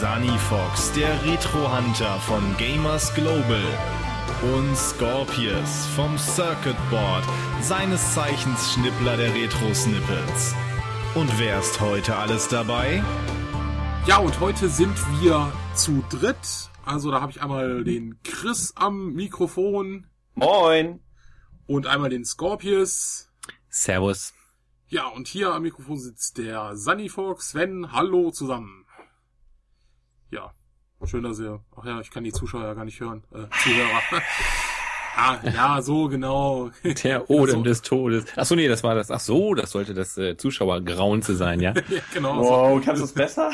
Sunny Fox, der Retro-Hunter von Gamers Global. Und Scorpius vom Circuit Board, seines Zeichens Schnippler der Retro-Snippets. Und wer ist heute alles dabei? Ja, und heute sind wir zu dritt. Also da habe ich einmal den Chris am Mikrofon. Moin. Und einmal den Scorpius. Servus. Ja, und hier am Mikrofon sitzt der Sunny Fox. Sven, hallo zusammen. Ja, schön, dass ihr... Ach ja, ich kann die Zuschauer ja gar nicht hören. Äh, Zuhörer. ah, ja, so genau. Der Odem Also- des Todes. Ach so, nee, das war das. Ach so, das sollte das äh, Zuschauergrauen zu sein, ja? ja, genau. so. Wow, kannst du es besser?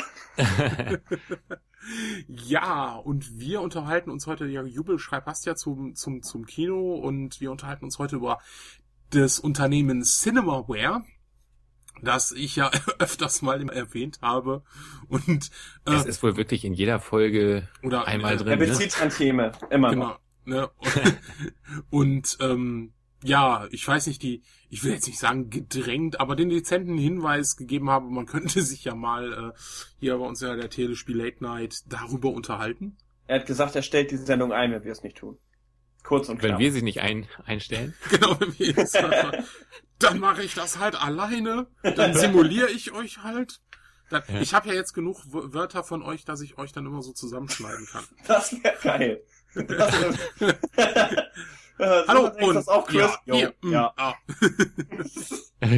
Ja, und wir unterhalten uns heute, ja, Jubelschrei passt ja zum, zum, zum Kino und wir unterhalten uns heute über das Unternehmen Cinemaware, das ich ja öfters mal erwähnt habe und Es äh, ist wohl wirklich in jeder Folge Oder, einmal äh, drin. Er Ne? bezieht Tantieme. Immer noch. genau, ne? und ähm, ja, ich weiß nicht, die, ich will jetzt nicht sagen gedrängt, aber den dezenten Hinweis gegeben habe, man könnte sich ja mal äh, hier bei uns ja der Telespiel Late Night darüber unterhalten. Er hat gesagt, er stellt die Sendung ein, wenn wir es nicht tun. Kurz und Wenn knapp. wir sich nicht ein, einstellen. Genau, wenn wir jetzt dann mache ich das halt alleine, dann simuliere ich euch halt. Dann, Ja. Ich habe ja jetzt genug Wörter von euch, dass ich euch dann immer so zusammenschneiden kann. Das wäre geil. Das wär- Hallo und das auch Chris. ja, ihr, mm, ja. ah,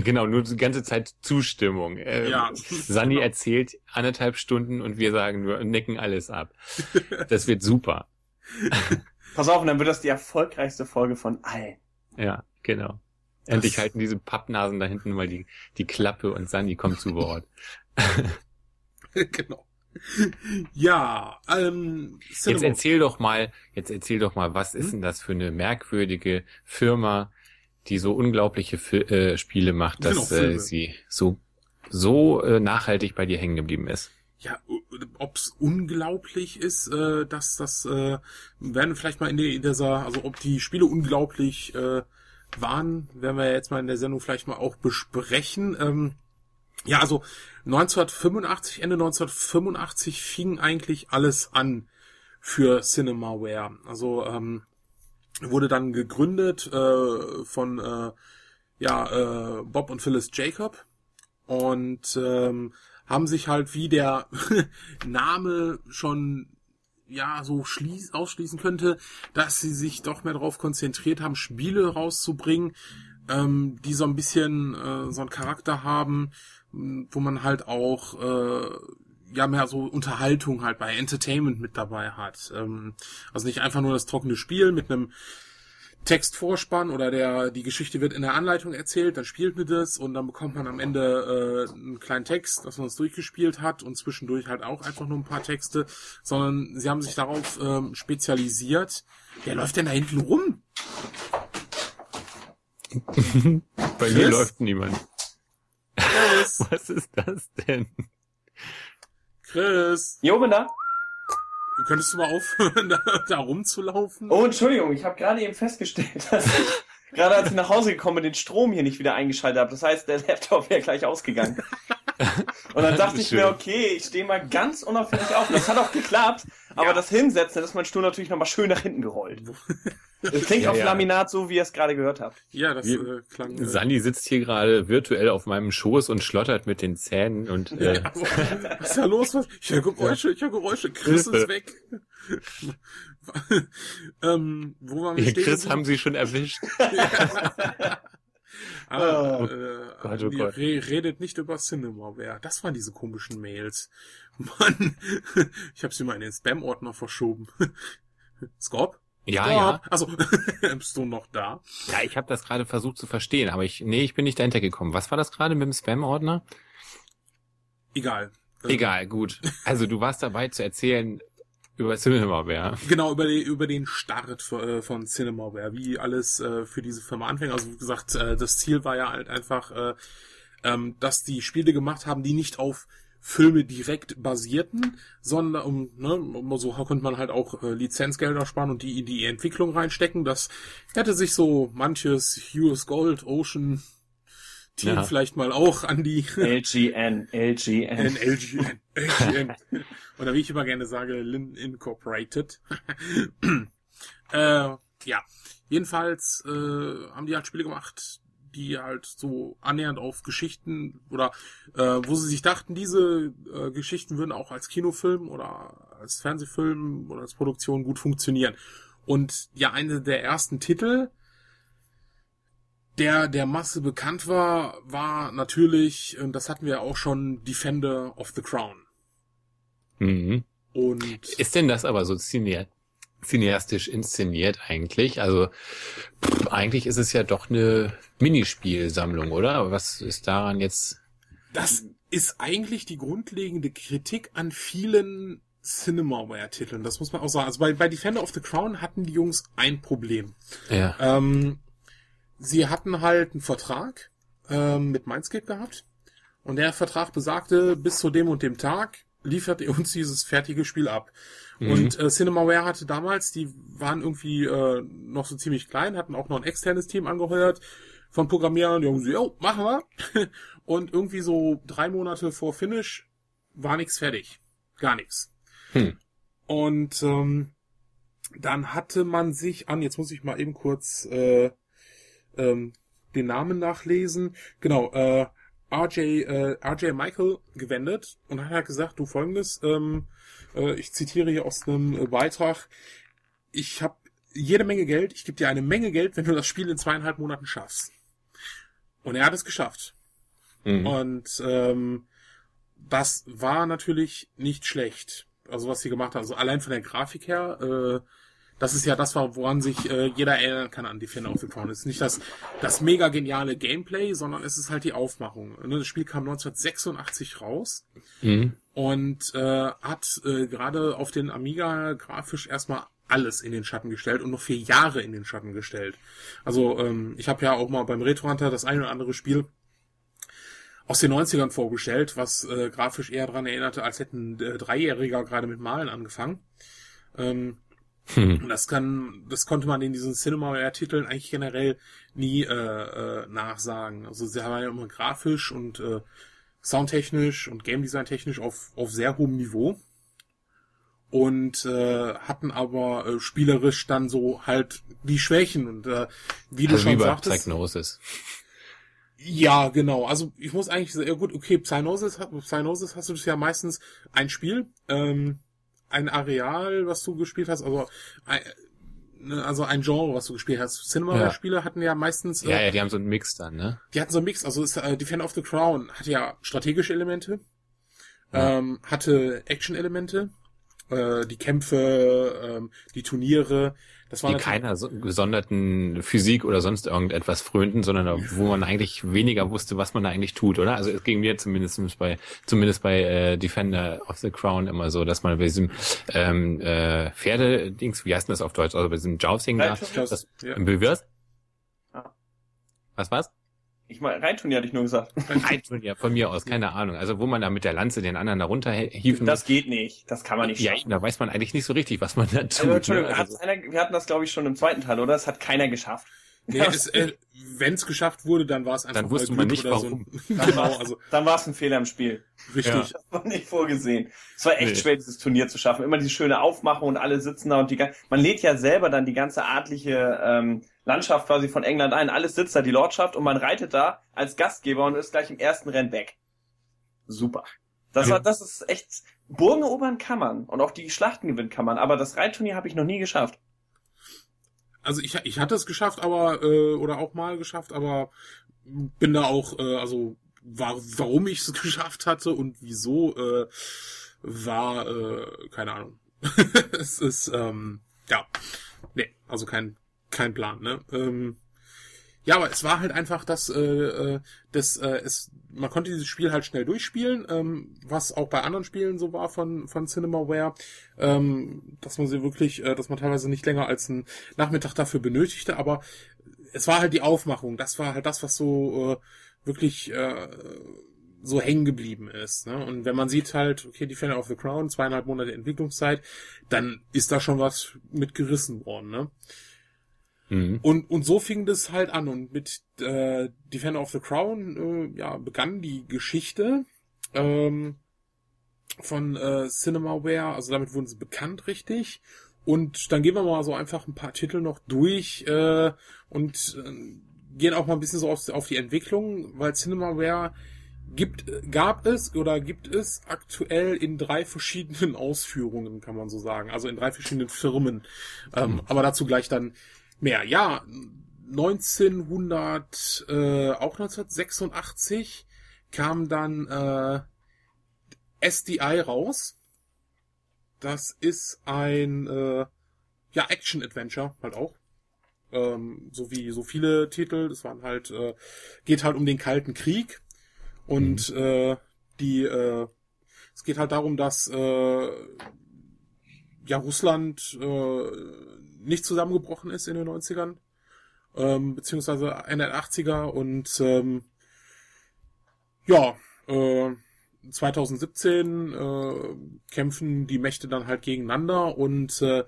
genau, nur die ganze Zeit Zustimmung. Ähm, Ja, Sani genau. erzählt anderthalb Stunden und wir sagen nur, nicken alles ab. Das wird super. Pass auf, und dann wird das die erfolgreichste Folge von allen. Ja, genau. Endlich halten diese Pappnasen da hinten mal die, die Klappe und Sani kommt zu Wort. genau. Ja, ähm, Jetzt erzähl doch mal, jetzt erzähl doch mal, was ist denn das für eine merkwürdige Firma, die so unglaubliche Fi äh, Spiele macht, dass Genau, äh, sie so so äh, nachhaltig bei dir hängen geblieben ist. Ja, ob's unglaublich ist, äh, dass das äh, werden wir vielleicht mal in, der, in dieser, also ob die Spiele unglaublich äh, waren, werden wir jetzt mal in der Sendung vielleicht mal auch besprechen. Ähm, ja, also 1985, Ende 1985 fing eigentlich alles an für Cinemaware. Also ähm, wurde dann gegründet äh, von äh, ja äh, Bob und Phyllis Jacob und ähm, haben sich halt wie der Name schon ja so schließ, ausschließen könnte, dass sie sich doch mehr darauf konzentriert haben, Spiele rauszubringen, ähm, die so ein bisschen äh, so einen Charakter haben, wo man halt auch äh, ja mehr so Unterhaltung halt bei Entertainment mit dabei hat. Ähm, also nicht einfach nur das trockene Spiel mit einem Textvorspann oder der die Geschichte wird in der Anleitung erzählt, dann spielt man das und dann bekommt man am Ende äh, einen kleinen Text, dass man es durchgespielt hat und zwischendurch halt auch einfach nur ein paar Texte, sondern sie haben sich darauf ähm, spezialisiert. Wer läuft denn da hinten rum? Bei mir läuft niemand. Chris, Was ist das denn? Chris, Jo, bin da. Könntest du mal aufhören, da, da rumzulaufen? Oh, Entschuldigung, ich habe gerade eben festgestellt, dass ich gerade als ich nach Hause gekommen bin, den Strom hier nicht wieder eingeschaltet habe. Das heißt, der Laptop wäre gleich ausgegangen. Und dann dachte ich Schön. mir, okay, ich stehe mal ganz unauffällig auf. Das hat auch geklappt, aber Ja. das Hinsetzen, da ist mein Stuhl natürlich nochmal schön nach hinten gerollt. Es klingt Ja, auf ja. Laminat so, wie ihr es gerade gehört habt. Ja, das äh, klang. Äh, Sani sitzt hier gerade virtuell auf meinem Schoß und schlottert mit den Zähnen und äh, Ja, was ist da los? Was? Ich höre Geräusche, ich höre Geräusche. Chris ist weg. ähm, wo waren wir stehen? Chris haben sie schon erwischt. Ah, Oh äh, Gott, oh Gott. Re redet nicht über Cinemaware. Das waren diese komischen Mails. Mann, ich habe sie mal in den Spam-Ordner verschoben. Scorp? Ja, ja. Also, bist du noch da? Ja, ich habe das gerade versucht zu verstehen, aber ich nee, ich bin nicht dahinter gekommen. Was war das gerade mit dem Spam-Ordner? Egal. Egal, gut. Also du warst dabei zu erzählen über Cinemaware. Genau, über, die, über den Start für, äh, von Cinemaware, wie alles äh, für diese Firma anfängt. Also wie gesagt, äh, das Ziel war ja halt einfach, äh, ähm, dass die Spiele gemacht haben, die nicht auf Filme direkt basierten, sondern um, ne, um, so konnte man halt auch äh, Lizenzgelder sparen und die in die Entwicklung reinstecken. Das hätte sich so manches US Gold, Ocean Team Ja. vielleicht mal auch an die LGN, LGN. LGN, LGN. Oder wie ich immer gerne sage, Lin Incorporated. äh, ja, jedenfalls äh, haben die halt Spiele gemacht, die halt so annähernd auf Geschichten oder äh, wo sie sich dachten, diese äh, Geschichten würden auch als Kinofilm oder als Fernsehfilm oder als Produktion gut funktionieren. Und ja, eine der ersten Titel, der der Masse bekannt war, war natürlich, und das hatten wir auch schon, Defender of the Crown. Mhm. Und Ist denn das aber so cine cineastisch inszeniert eigentlich? Also pff, eigentlich ist es ja doch eine Minispielsammlung, oder? Aber was ist daran jetzt? das ist eigentlich die grundlegende Kritik an vielen Cinemaware-Titeln. Das muss man auch sagen. Also bei, bei Defender of the Crown hatten die Jungs ein Problem. Ja. Ähm, sie hatten halt einen Vertrag ähm, mit Mindscape gehabt und der Vertrag besagte, bis zu dem und dem Tag liefert ihr uns dieses fertige Spiel ab. Mhm. Und äh, Cinemaware hatte damals, die waren irgendwie äh, noch so ziemlich klein, hatten auch noch ein externes Team angeheuert von Programmierern, die haben gesagt, jo, machen wir. Und irgendwie so drei Monate vor Finish war nichts fertig. Gar nichts. Hm. Und ähm, dann hatte man sich an, jetzt muss ich mal eben kurz äh, ähm, den Namen nachlesen. Genau, äh, RJ, äh, RJ Michael gewendet und hat halt gesagt, du folgendes, ähm, äh, ich zitiere hier aus einem äh, Beitrag, ich habe jede Menge Geld, ich gebe dir eine Menge Geld, wenn du das Spiel in zweieinhalb Monaten schaffst. Und er hat es geschafft. Mhm. Und ähm, das war natürlich nicht schlecht. Also was sie gemacht haben. Also allein von der Grafik her, äh, das ist ja das, woran sich äh, jeder erinnern kann an Defender of the Crown. Es ist nicht das, das mega geniale Gameplay, sondern es ist halt die Aufmachung. Ne, Das Spiel kam 1986 raus Mhm. und äh, hat äh, gerade auf den Amiga grafisch erstmal alles in den Schatten gestellt und noch vier Jahre in den Schatten gestellt. Also ähm, ich habe ja auch mal beim Retro Hunter das eine oder andere Spiel aus den 90ern vorgestellt, was äh, grafisch eher daran erinnerte, als hätten äh, Dreijähriger gerade mit Malen angefangen. Ähm, Hm. und das kann, das konnte man in diesen Cinemaware-Titeln eigentlich generell nie äh, äh, nachsagen. Also sie haben ja immer grafisch und äh, soundtechnisch und game design technisch auf, auf sehr hohem Niveau. Und äh, hatten aber äh, spielerisch dann so halt die Schwächen. Und äh, wie du Also wie schon bei sagtest. Psygnosis. Ja, genau. Also ich muss eigentlich sagen, ja gut, okay, Psygnosis, hat- Psygnosis hast du das ja meistens ein Spiel, ähm, ein Areal, was du gespielt hast, also ein, ne, also ein Genre, was du gespielt hast. Cinema-Spiele hatten ja meistens, äh, Ja, ja, die haben so einen Mix dann, ne? die hatten so einen Mix, also ist, äh, Defender of the Crown hatte ja strategische Elemente, Ja. ähm, hatte Action-Elemente, äh, die Kämpfe, ähm, die Turniere, das war Die keiner so gesonderten Physik oder sonst irgendetwas frönten, sondern da- wo man eigentlich weniger wusste, was man da eigentlich tut, oder? Also es ging mir zumindest bei zumindest bei äh, Defender of the Crown immer so, dass man bei diesem ähm, äh, Pferde-Dings, wie heißt denn das auf Deutsch? Also bei diesem Jousting da, das Ja. im Bewirst? Ja. Was war's? Ich meine, Reinturnier hatte ich nur gesagt. Ein Turnier von mir aus, keine Ahnung. Also wo man da mit der Lanze den anderen da runterhieven Das geht nicht. Das kann man nicht Ja, schaffen. da weiß man eigentlich nicht so richtig, was man da tut. Also, Entschuldigung, ne? also, einer, wir hatten das, glaube ich, schon im zweiten Teil, oder? Das hat keiner geschafft. Nee, es, äh, wenn es geschafft wurde, dann war es einfach Dann wusste man nicht, oder warum. So. ein- genau, also Dann war es ein Fehler im Spiel. richtig. Das war nicht vorgesehen. Es war echt Nee. schwer, dieses Turnier zu schaffen. Immer diese schöne Aufmachung und alle sitzen da und die man lädt ja selber dann die ganze adlige ähm, Landschaft quasi von England ein. Alles sitzt da, die Lordschaft, und man reitet da als Gastgeber und ist gleich im ersten Rennen weg. Super. Das war, das ist echt. Burgen erobern kann man und auch die Schlachten gewinnen kann man, aber das Reitturnier habe ich noch nie geschafft. Also ich, ich hatte es geschafft, aber äh, oder auch mal geschafft, aber bin da auch, äh, also war, warum ich es geschafft hatte und wieso äh, war äh, keine Ahnung. es ist ähm, ja, nee, also kein kein Plan. Ne? Ähm, ja, aber es war halt einfach, dass äh, äh, das äh, es man konnte dieses Spiel halt schnell durchspielen, ähm, was auch bei anderen Spielen so war von von Cinemaware, ähm, dass man sie wirklich, äh, dass man teilweise nicht länger als einen Nachmittag dafür benötigte, aber es war halt die Aufmachung, das war halt das, was so äh, wirklich äh, so hängen geblieben ist. Ne? Und wenn man sieht halt, okay, Defender of the Crown, zweieinhalb Monate Entwicklungszeit, dann ist da schon was mitgerissen worden. Ne? Mhm. Und, und so fing das halt an. Und mit äh, Defender of the Crown äh, ja, begann die Geschichte ähm, von äh, Cinemaware. Also damit wurden sie bekannt, richtig. Und dann gehen wir mal so einfach ein paar Titel noch durch äh, und äh, gehen auch mal ein bisschen so auf, auf die Entwicklung, weil Cinemaware gibt, gab es oder gibt es aktuell in drei verschiedenen Ausführungen, kann man so sagen. Also in drei verschiedenen Firmen. Ähm, mhm. Aber dazu gleich dann mehr. Ja, 1900, äh, auch 1986 kam dann äh, SDI raus. Das ist ein äh, ja Action-Adventure halt auch. Ähm, so wie so viele Titel. Das waren halt, äh, geht halt um den Kalten Krieg. Und mhm. äh, die, äh, es geht halt darum, dass äh, ja Russland äh, nicht zusammengebrochen ist in den 90ern, ähm, beziehungsweise Ende der 80er und ähm, ja, äh, 2017 äh, kämpfen die Mächte dann halt gegeneinander und äh,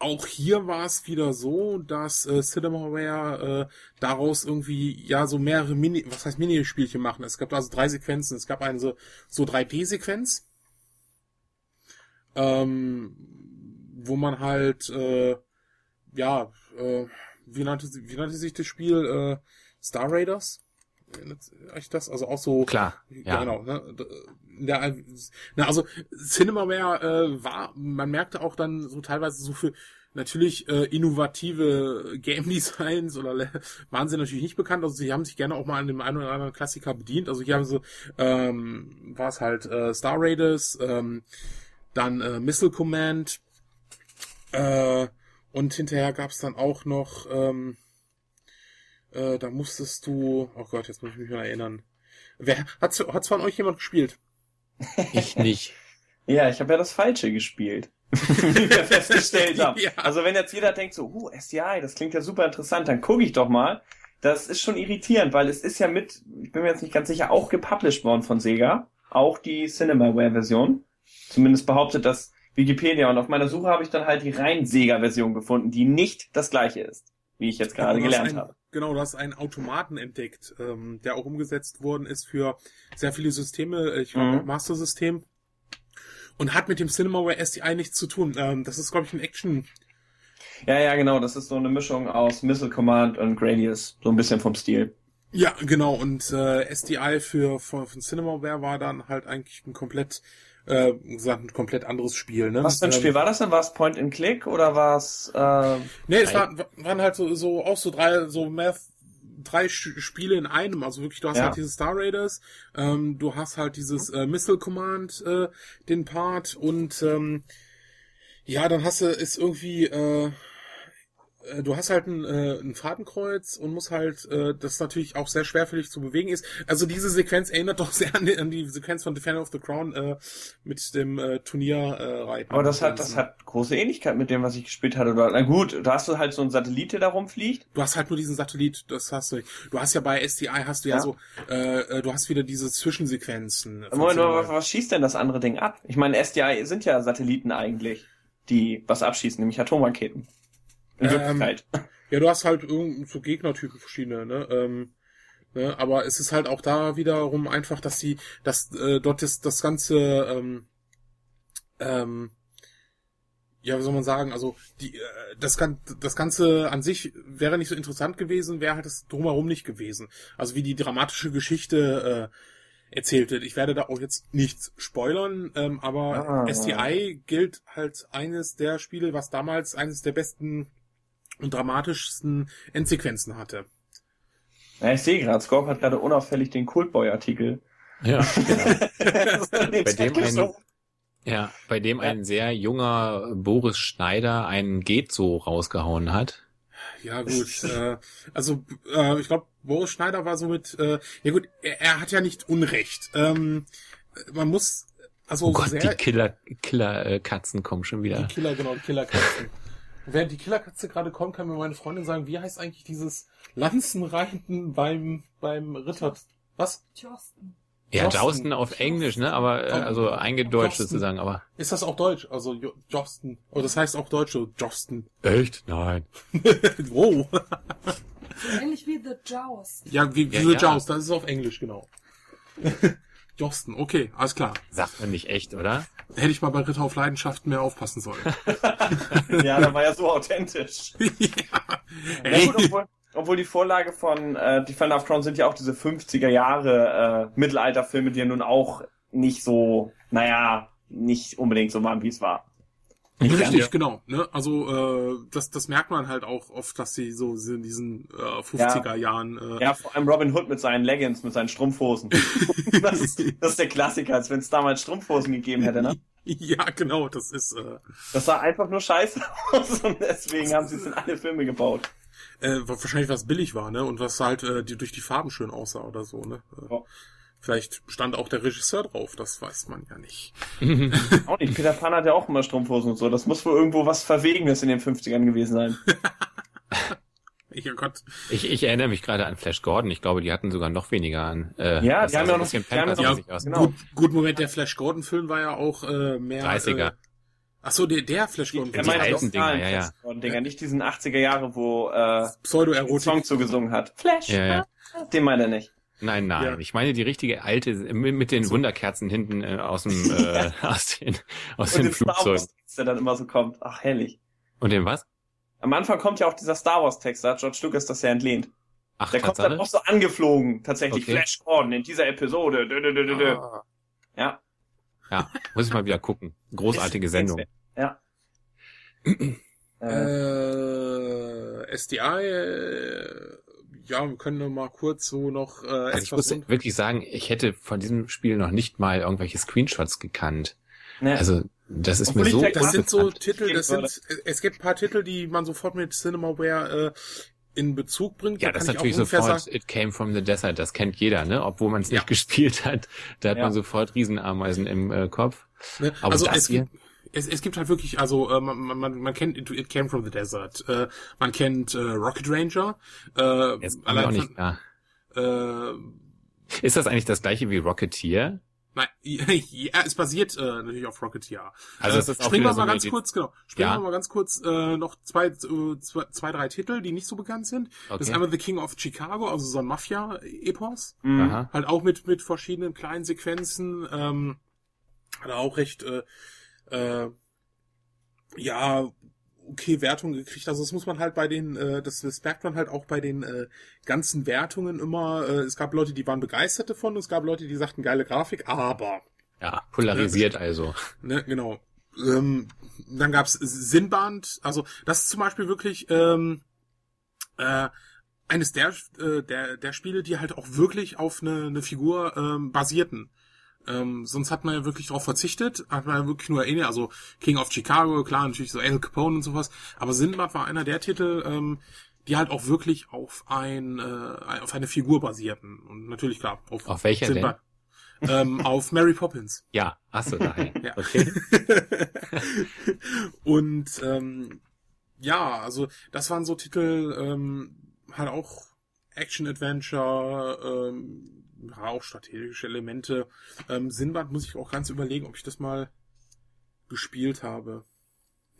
auch hier war es wieder so, dass äh, Cinemaware äh, daraus irgendwie ja so mehrere Mini, was heißt Minispielchen machen. Es gab also drei Sequenzen. Es gab eine so, so 3D-Sequenz, ähm, wo man halt äh, ja äh, wie nannte wie nannte sich das Spiel äh, Star Raiders? Euch das? Also auch so klar, ja. genau. Ne? Der, na, also Cinemaware äh, war, man merkte auch dann so teilweise so für natürlich äh, innovative Game Designs oder waren sie natürlich nicht bekannt. Also sie haben sich gerne auch mal an dem einen oder anderen Klassiker bedient. Also hier haben sie ähm, war es halt äh, Star Raiders, ähm, dann äh, Missile Command äh, und hinterher gab es dann auch noch ähm, äh, da musstest du, oh Gott, jetzt muss ich mich mal erinnern. Wer hat's, hat's von euch jemand gespielt? Ich nicht. ja, ich habe ja das Falsche gespielt. wie wir festgestellt haben. Ja. Also wenn jetzt jeder denkt so, uh, SDI, das klingt ja super interessant, dann gucke ich doch mal. Das ist schon irritierend, weil es ist ja mit, ich bin mir jetzt nicht ganz sicher, auch gepublished worden von Sega. Auch die Cinemaware-Version. Zumindest behauptet das Wikipedia. Und auf meiner Suche habe ich dann halt die rein Sega-Version gefunden, die nicht das gleiche ist, wie ich jetzt gerade gelernt ein, habe. Genau, du hast einen Automaten entdeckt, ähm, der auch umgesetzt worden ist für sehr viele Systeme, ich glaube mhm. Master-System. Und hat mit dem Cinemaware SDI nichts zu tun. Ähm, das ist, glaube ich, ein Action. Ja, ja, genau. Das ist so eine Mischung aus Missile Command und Gradius. So ein bisschen vom Stil. Ja, genau. Und äh, SDI für von, von Cinemaware war dann halt eigentlich ein komplett äh, gesagt, ein komplett anderes Spiel. Ne? Was für ein Spiel ähm, war das denn? War es Point and Click oder war es? Äh, nee, es war, waren halt so, so auch so drei so mehr drei Spiele in einem. Also wirklich, du hast ja. halt diese Star Raiders, ähm, du hast halt dieses äh, Missile Command, äh, den Part und ähm, ja, dann hast du ist irgendwie äh, äh, du hast halt ein, äh, ein Fadenkreuz und musst halt, äh, das natürlich auch sehr schwerfällig zu bewegen ist. Also diese Sequenz erinnert doch sehr an die, an die Sequenz von Defender of the Crown äh, mit dem äh, Turnierreiten. Äh, Aber das hat, das hat große Ähnlichkeit mit dem, was ich gespielt hatte. Na gut, da hast du halt so einen Satellit, der da rumfliegt. Du hast halt nur diesen Satellit, das hast du. Du hast ja bei SDI hast du ja, ja so, äh, äh, du hast wieder diese Zwischensequenzen. Moment, was, was schießt denn das andere Ding ab? Ich meine, SDI sind ja Satelliten eigentlich, die was abschießen, nämlich Atomraketen. Ähm, ja, du hast halt irgend so Gegnertypen verschiedene, ne? Ähm, ne? Aber es ist halt auch da wiederum einfach, dass sie, dass äh, dort das, das ganze, ähm, ähm, ja, wie soll man sagen, also die, äh, das, das Ganze an sich wäre nicht so interessant gewesen, wäre halt das drumherum nicht gewesen. Also wie die dramatische Geschichte äh, erzählt wird. Ich werde da auch jetzt nichts spoilern, ähm, aber ah, SDI gilt halt eines der Spiele, was damals eines der besten und dramatischsten Endsequenzen hatte. Ja, ich sehe gerade, Scorp hat gerade unauffällig den Cultboy-Artikel. Ja, genau. bei dem ein, ja, bei dem ja. ein sehr junger Boris Schneider einen Geht so rausgehauen hat. Ja gut, äh, also äh, ich glaube, Boris Schneider war so mit, äh, ja gut, er, er hat ja nicht Unrecht. Ähm, man muss, also Oh Gott, sehr, die Killer, Killer äh, Katzen kommen schon wieder. die Killer, genau, die Killerkatzen. Während die Killerkatze gerade kommt, kann mir meine Freundin sagen, wie heißt eigentlich dieses Lanzenreiten beim, beim Ritter? Was? Justin. Ja, Josten. Auf Englisch, ne? Aber äh, also eingedeutscht Josten. sozusagen, aber. Ist das auch Deutsch? Also Jo- Josten. Oh, das heißt auch Deutsch, so Josten. Echt? Nein. wow. Ähnlich wie The Jaws. Ja, wie, wie Ja, The ja. Joust, das ist auf Englisch, genau. Josten, okay, alles klar. Sagt man nicht echt, oder? Hätte ich mal bei Ritter auf Leidenschaft mehr aufpassen sollen. Ja, da war ja so authentisch. ja. Ja, gut, obwohl, obwohl die Vorlage von äh, Defender of Crown sind ja auch diese 50er Jahre äh, Mittelalterfilme, die ja nun auch nicht so, naja, nicht unbedingt so waren, wie es war. Richtig, genau. Ne? Also äh, das, das merkt man halt auch oft, dass sie so in diesen äh, 50er Jahren äh, Ja, vor allem Robin Hood mit seinen Leggings, mit seinen Strumpfhosen. das, ist, das ist der Klassiker, als wenn es damals Strumpfhosen gegeben hätte, ne? ja genau, das ist äh, Das sah einfach nur scheiße aus und deswegen haben sie es in alle Filme gebaut. äh, wahrscheinlich was billig war, ne? Und was halt äh, die, durch die Farben schön aussah oder so, ne? Äh, Ja. Vielleicht stand auch der Regisseur drauf, das weiß man ja nicht. Auch nicht. Peter Pan hat ja auch immer Strumpfhosen und so. Das muss wohl irgendwo was Verwegenes in den 50ern gewesen sein. Ja Gott. Ich, ich erinnere mich gerade an Flash Gordon. Ich glaube, die hatten sogar noch weniger an. Äh, Ja, die haben ja noch- ein bisschen ja Pampers aus. genau. Gut, gut, Moment, der Flash Gordon Film war ja auch äh, mehr 30er. Äh, ach so, der, der Flash Gordon Er Film. meint alten die Dinger, ja, ja. Dinger, nicht diesen 80er Jahre, wo äh, den Pseudo-Erotik. Song zugesungen hat. Flash. Ja, ja. Den meint er nicht. Nein, nein. Ja. Ich meine die richtige alte mit mit den Wunderkerzen hinten äh, aus dem äh, aus den aus Und den Flugzeugen. Wars Text, der dann immer so kommt. Ach, herrlich. Und dem was? Am Anfang kommt ja auch dieser Star Wars Text, da hat George Lucas das ja entlehnt. Ach, Der kommt dann auch so angeflogen, tatsächlich. Okay. Flash Gordon in dieser Episode. Dö, dö, dö, dö, dö. Ah. Ja. Ja, muss ich mal wieder gucken. Großartige Sendung. Ja. äh, Äh, SDI, äh, ja, wir können noch mal kurz so noch äh, Also ich muss wirklich sagen, ich hätte von diesem Spiel noch nicht mal irgendwelche Screenshots gekannt. ne. Also das ist Obwohl mir so denke, Das sind so. Titel, das sind, es gibt ein paar Titel, die man sofort mit Cinemaware äh, in Bezug bringt. Ja, Da das ist natürlich sofort sagen- It Came from the Desert, das kennt jeder, ne? Obwohl man es Ja. nicht gespielt hat, da hat Ja. man sofort Riesenameisen im äh, Kopf. Ne? Aber also das es hier- gibt, es, es gibt halt wirklich, also äh, man, man, man kennt It, It Came from the Desert, äh, man kennt äh, Rocket Ranger, äh, Jetzt mir auch allein nicht von, äh, Ist das eigentlich das gleiche wie Rocketeer? Nein, ja, es basiert äh, natürlich auf Rocketeer. Also äh, es ist auch springen wir so mal eine ganz kurz, genau. Springen Ja. wir mal ganz kurz äh, noch zwei, äh, zwei, zwei, drei Titel, die nicht so bekannt sind. Das ist Okay. einmal The King of Chicago, also so ein Mafia-Epos. mh. Aha. Halt auch mit, mit verschiedenen kleinen Sequenzen. Ähm, hat er auch recht, äh, äh, ja, okay Wertungen gekriegt. Also das muss man halt bei den, äh, das, merkt man halt auch bei den äh, ganzen Wertungen immer. Äh, es gab Leute, die waren begeistert davon, es gab Leute, die sagten geile Grafik, aber Ja, polarisiert also. Ne, genau. Ähm, dann gab's Sinnband, also das ist zum Beispiel wirklich ähm, äh, eines der, äh, der, der Spiele, die halt auch wirklich auf eine, eine Figur ähm, basierten. Ähm, sonst hat man ja wirklich darauf verzichtet, hat man ja wirklich nur erinnert, also King of Chicago, klar, natürlich so Al Capone und sowas, aber Sinnbad war einer der Titel, ähm, die halt auch wirklich auf ein äh, auf eine Figur basierten. Und natürlich klar, auf, Auf welcher denn? Sinbad. Ähm, auf Mary Poppins. Ja, ach so, daher. Ja. Okay. und ähm, ja, also das waren so Titel, ähm, halt auch Action-Adventure, ähm, ja, auch strategische Elemente. Ähm, Sinbad muss ich auch ganz überlegen, ob ich das mal gespielt habe.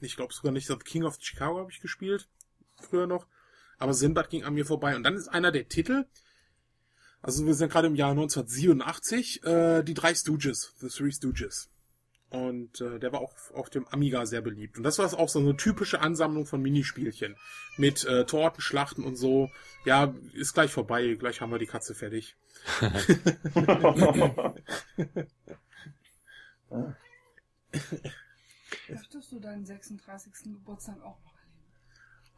Ich glaube sogar nicht, The King of Chicago habe ich gespielt, früher noch. Aber Sinbad ging an mir vorbei. Und dann ist einer der Titel, also wir sind gerade im Jahr 1987, äh, die drei Stooges, The Three Stooges. Und äh, der war auch auf dem Amiga sehr beliebt. Und das war auch so eine typische Ansammlung von Minispielchen. Mit äh, Tortenschlachten und so. Ja, ist gleich vorbei. Gleich haben wir die Katze fertig. Möchtest du deinen 36. Geburtstag auch noch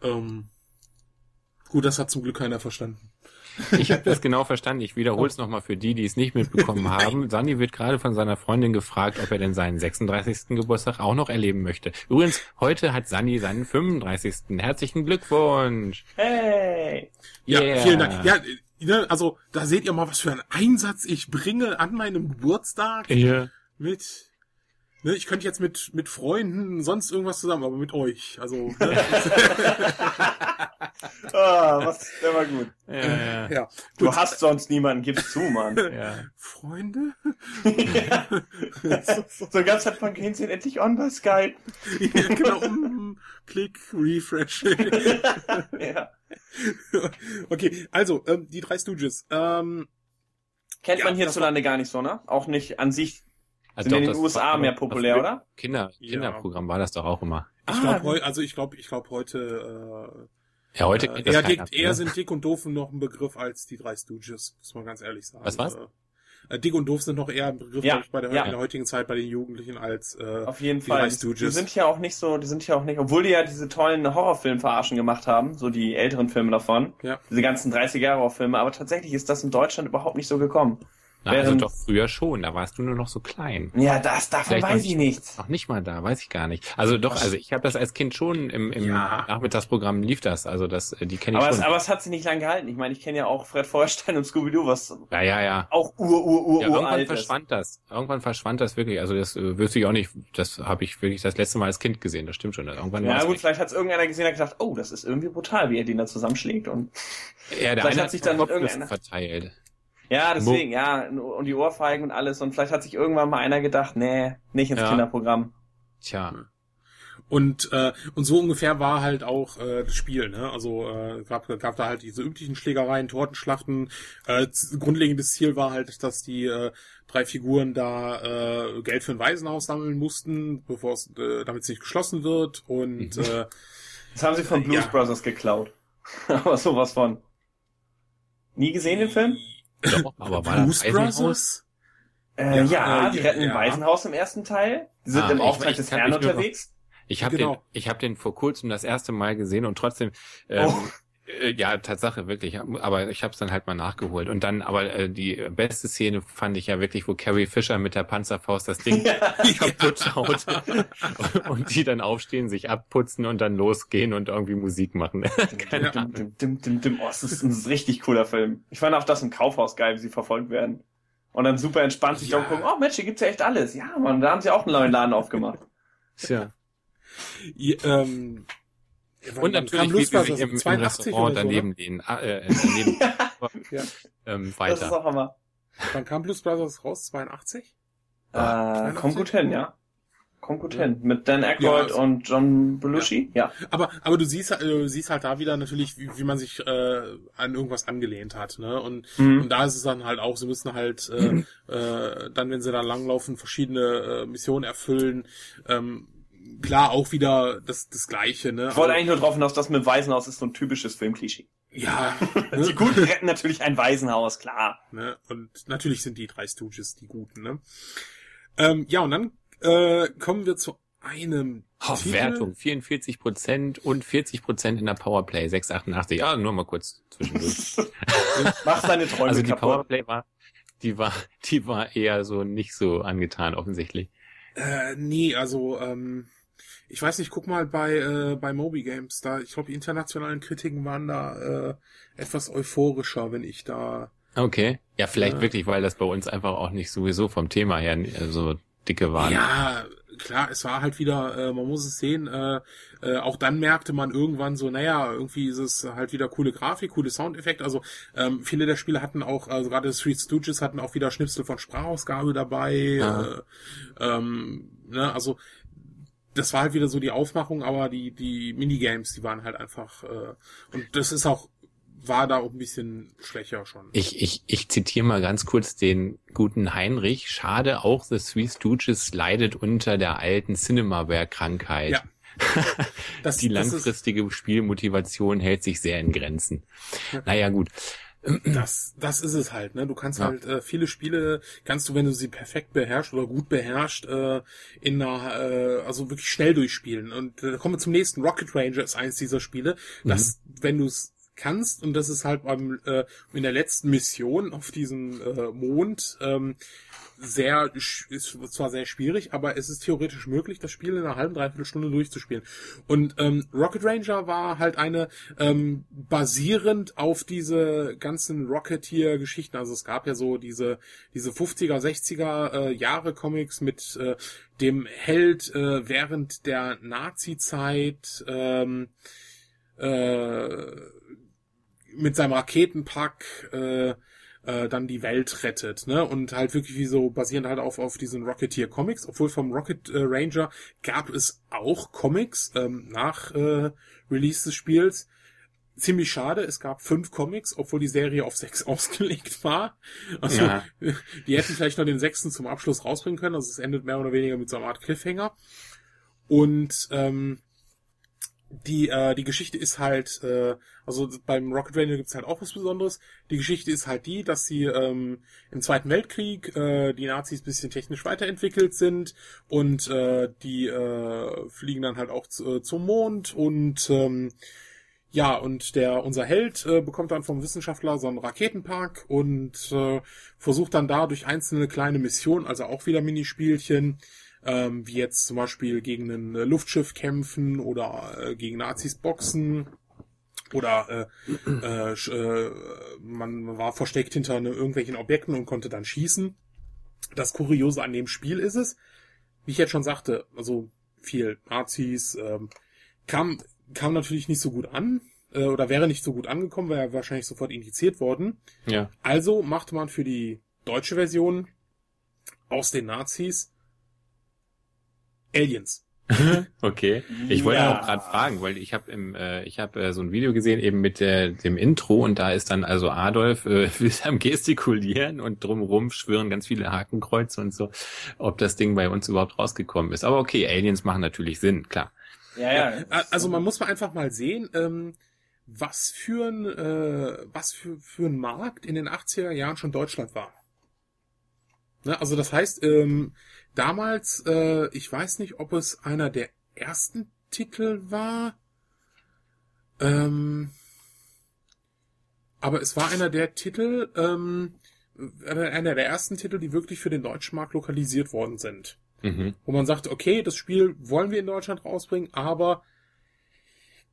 erleben? Ähm, gut, das hat zum Glück keiner verstanden. Ich habe das genau verstanden. Ich wiederhole es nochmal für die, die es nicht mitbekommen haben. Sandy wird gerade von seiner Freundin gefragt, ob er denn seinen 36. Geburtstag auch noch erleben möchte. Übrigens, heute hat Sandy seinen 35. Herzlichen Glückwunsch. Hey! Ja, Yeah. vielen Dank. Ja, ne, also da seht ihr mal, was für einen Einsatz ich bringe an meinem Geburtstag Ja. mit. Ne, ich könnte jetzt mit mit Freunden sonst irgendwas zusammen, aber mit euch. Also ne, Ah, was, der war gut. Ja, ja. ja, Du hast sonst niemanden, gib's zu, Mann. ja. Freunde. So ein ganzer von gehen sind endlich on bei Skype. ja, genau. Klick, Refresh. Ja. okay, also ähm, die drei Stooges. Ähm, Kennt Ja, man hierzulande gar nicht so, ne? Auch nicht an sich. Also Sind in doch, den das USA war- mehr populär, oder? Kinder, Ja. Kinderprogramm war das doch auch immer. ich Ah, glaube also ich glaube, ich glaube heute Ja, heute äh, kennt das eher, keiner dick, eher sind Dick und Doof noch ein Begriff als die drei Stooges, muss man ganz ehrlich sagen. Was, was? Äh, äh, Dick und Doof sind noch eher ein Begriff, Ja, ich, bei der, ja. in der heutigen Zeit bei den Jugendlichen als äh, Auf jeden die Fall. drei Die, sind ja auch nicht so, die sind ja auch nicht, obwohl die ja diese tollen Horrorfilm-Verarschen gemacht haben, so die älteren Filme davon, Ja. diese ganzen 30er-Jahre-Filme, aber tatsächlich ist das in Deutschland überhaupt nicht so gekommen. Na, also doch früher schon, da warst du nur noch so klein. Ja, das, davon Vielleicht noch weiß ich nichts. Noch nicht mal da, weiß ich gar nicht. Also doch, also ich habe das als Kind schon im, im Ja. Nachmittagsprogramm lief das, also das, äh, die kenne ich Aber es, schon. aber es hat sich nicht lange gehalten. Ich meine, ich kenne ja auch Fred Feuerstein und Scooby-Doo, was ja, ja, ja. auch ur, ur, ur, Ja, irgendwann ist. verschwand das. Irgendwann verschwand das wirklich. Also das äh, wüsste ich auch nicht. Das habe ich wirklich das letzte Mal als Kind gesehen. Das stimmt schon. Irgendwann Ja gut, weg. vielleicht hat es irgendeiner gesehen und gedacht, oh, das ist irgendwie brutal, wie er den da zusammenschlägt. Und ja, der vielleicht eine hat sich dann Kopf irgendeiner- verteilt. Ja, deswegen, ja, und die Ohrfeigen und alles. Und vielleicht hat sich irgendwann mal einer gedacht, nee, nicht ins Ja. Kinderprogramm. Tja. Und, äh, und so ungefähr war halt auch äh, das Spiel, ne? Also äh, gab, gab da halt diese üblichen Schlägereien, Tortenschlachten. Äh, grundlegendes Ziel war halt, dass die äh, drei Figuren da äh, Geld für ein Waisenhaus sammeln mussten, bevor es äh, damit es nicht geschlossen wird. Und Mhm. äh, Das haben sie von Blues Ja. Brothers geklaut. aber sowas von. Nie gesehen den Film? Doch, aber war Blues das Waisenhaus? Brothers? Äh, Ja, ja, äh, die retten ein ja. Waisenhaus im ersten Teil. Die sind Ah, im ich- Auftrag ich des Herrn nur noch- unterwegs. Ich habe Genau. den, ich habe den vor kurzem das erste Mal gesehen und trotzdem, ähm, Oh. Äh, ja, Tatsache wirklich. Aber ich habe es dann halt mal nachgeholt und dann, aber äh, die beste Szene fand ich ja wirklich, wo Carrie Fisher mit der Panzerfaust das Ding kaputt haut und die dann aufstehen, sich abputzen und dann losgehen und irgendwie Musik machen. Keine Dim, Ahnung. dim, dim, dim, dim. Oh, das ist ein richtig cooler Film. Ich fand auch das im Kaufhaus geil, wie sie verfolgt werden. Und dann super entspannt sich Ja. gucken, oh Mensch, hier gibt's ja echt alles. Ja, Mann, da haben sie auch einen neuen Laden aufgemacht. Tja. Ja, ähm, Und natürlich, wie sie sich im, im 82 Restaurant oder so, daneben ne? den, äh, äh, daneben, Ja. ähm, Das ist weiter. auch Hammer. Wann kam Blues Brothers raus? 82? Äh, kommt gut hin, ja. Kommt gut hin. Mit Dan Aykroyd Ja, also- und John Belushi? Ja. Aber, aber du siehst, äh, du siehst halt da wieder natürlich, wie, wie man sich äh, an irgendwas angelehnt hat, ne? Und, Mhm. und da ist es dann halt auch, sie müssen halt äh, äh, dann, wenn sie da langlaufen, verschiedene äh, Missionen erfüllen. Ähm, klar, auch wieder das, das Gleiche, ne? Ich wollte eigentlich nur drauf hinaus, das mit Waisenhaus ist so ein typisches Filmklischee. ja, Die ne? Guten retten natürlich ein Waisenhaus, klar. ne? Und natürlich sind die drei Stooges die Guten, ne? Ähm, ja, und dann äh, kommen wir zu einem Oh, Titel. Wertung 44 Prozent und 40 Prozent in der Powerplay 688. Ja, nur mal kurz zwischendurch. Mach seine Träume also die kaputt. Powerplay war, die war, die war eher so nicht so angetan offensichtlich. Äh, nee, also, ähm, ich weiß nicht, guck mal bei, äh, bei Moby Games, da, ich glaube, die internationalen Kritiken waren da äh, etwas euphorischer, wenn ich da. Okay. Ja, vielleicht Ja. wirklich, weil das bei uns einfach auch nicht sowieso vom Thema her äh, so dicke waren. Ja, klar, es war halt wieder, äh, man muss es sehen, äh, äh, auch dann merkte man irgendwann so, naja, irgendwie ist es halt wieder coole Grafik, coole Soundeffekte. Also ähm, viele der Spiele hatten auch, also gerade Three Stooges hatten auch wieder Schnipsel von Sprachausgabe dabei. Ah. Äh, ähm, ne, also das war halt wieder so die Aufmachung, aber die, die Minigames, die waren halt einfach, äh, und das ist auch, war da auch ein bisschen schwächer schon. Ich, ich, ich zitiere mal ganz kurz den guten Heinrich. Schade, auch The Three Stooges leidet unter der alten Cinemaware-Krankheit. Ja. Das, Die langfristige Spielmotivation hält sich sehr in Grenzen. Naja, gut. Das, das ist es halt, ne? Du kannst Ja. halt äh, viele Spiele kannst du, wenn du sie perfekt beherrschst oder gut beherrschst, äh, in einer, äh, also wirklich schnell durchspielen. Und äh, kommen wir zum nächsten. Rocket Ranger ist eins dieser Spiele, das, wenn du es kannst, und das ist halt beim, äh, in der letzten Mission auf diesem äh, Mond, ähm, sehr, ist zwar sehr schwierig, aber es ist theoretisch möglich, das Spiel in einer halben, dreiviertel Stunde durchzuspielen. Und ähm, Rocket Ranger war halt eine ähm, basierend auf diese ganzen Rocketeer-Geschichten. Also es gab ja so diese diese 50er, 60er äh, Jahre Comics mit äh, dem Held äh, während der Nazi-Zeit. Ähm, äh, mit seinem Raketenpack äh, äh, dann die Welt rettet, ne? Und halt wirklich wie so basierend halt auf auf diesen Rocketeer Comics, obwohl vom Rocket äh, Ranger gab es auch Comics ähm, nach äh, Release des Spiels. Ziemlich schade, es gab fünf Comics, obwohl die Serie auf sechs ausgelegt war. Also Ja. die hätten vielleicht noch den sechsten zum Abschluss rausbringen können. Also es endet mehr oder weniger mit so einer Art Cliffhanger. Und ähm, die äh, die Geschichte ist halt, äh, also beim Rocket Ranger gibt's halt auch was Besonderes. Die Geschichte ist halt die, dass sie ähm, im Zweiten Weltkrieg äh, die Nazis bisschen technisch weiterentwickelt sind und äh, die äh, fliegen dann halt auch zu, äh, zum Mond und ähm, ja, und der unser Held äh, bekommt dann vom Wissenschaftler so einen Raketenpark und äh, versucht dann da durch einzelne kleine Missionen, also auch wieder Minispielchen, ähm, wie jetzt zum Beispiel gegen ein äh, Luftschiff kämpfen oder äh, gegen Nazis boxen oder äh, äh, äh, man war versteckt hinter ne, irgendwelchen Objekten und konnte dann schießen. Das Kuriose an dem Spiel ist es, wie ich jetzt schon sagte, also viel Nazis, ähm, kam, kam natürlich nicht so gut an äh, oder wäre nicht so gut angekommen, wäre wahrscheinlich sofort indiziert worden. Ja. Also machte man für die deutsche Version aus den Nazis Aliens. Okay. Ich wollte Ja. auch gerade fragen, weil ich habe im äh, ich habe äh, so ein Video gesehen eben mit der, dem Intro und da ist dann also Adolf äh, wild am gestikulieren und drumherum schwirren ganz viele Hakenkreuze und so, ob das Ding bei uns überhaupt rausgekommen ist. Aber okay, Aliens machen natürlich Sinn, klar. Ja, ja. A- Also man muss mal einfach mal sehen, ähm, was für ein, äh, was für, für ein Markt in den 80er Jahren schon Deutschland war. Ne, also das heißt, ähm, damals, äh, ich weiß nicht, ob es einer der ersten Titel war, ähm, aber es war einer der Titel, ähm, einer einer der ersten Titel, die wirklich für den deutschen Markt lokalisiert worden sind Mhm. wo man sagt, okay, das Spiel wollen wir in Deutschland rausbringen, aber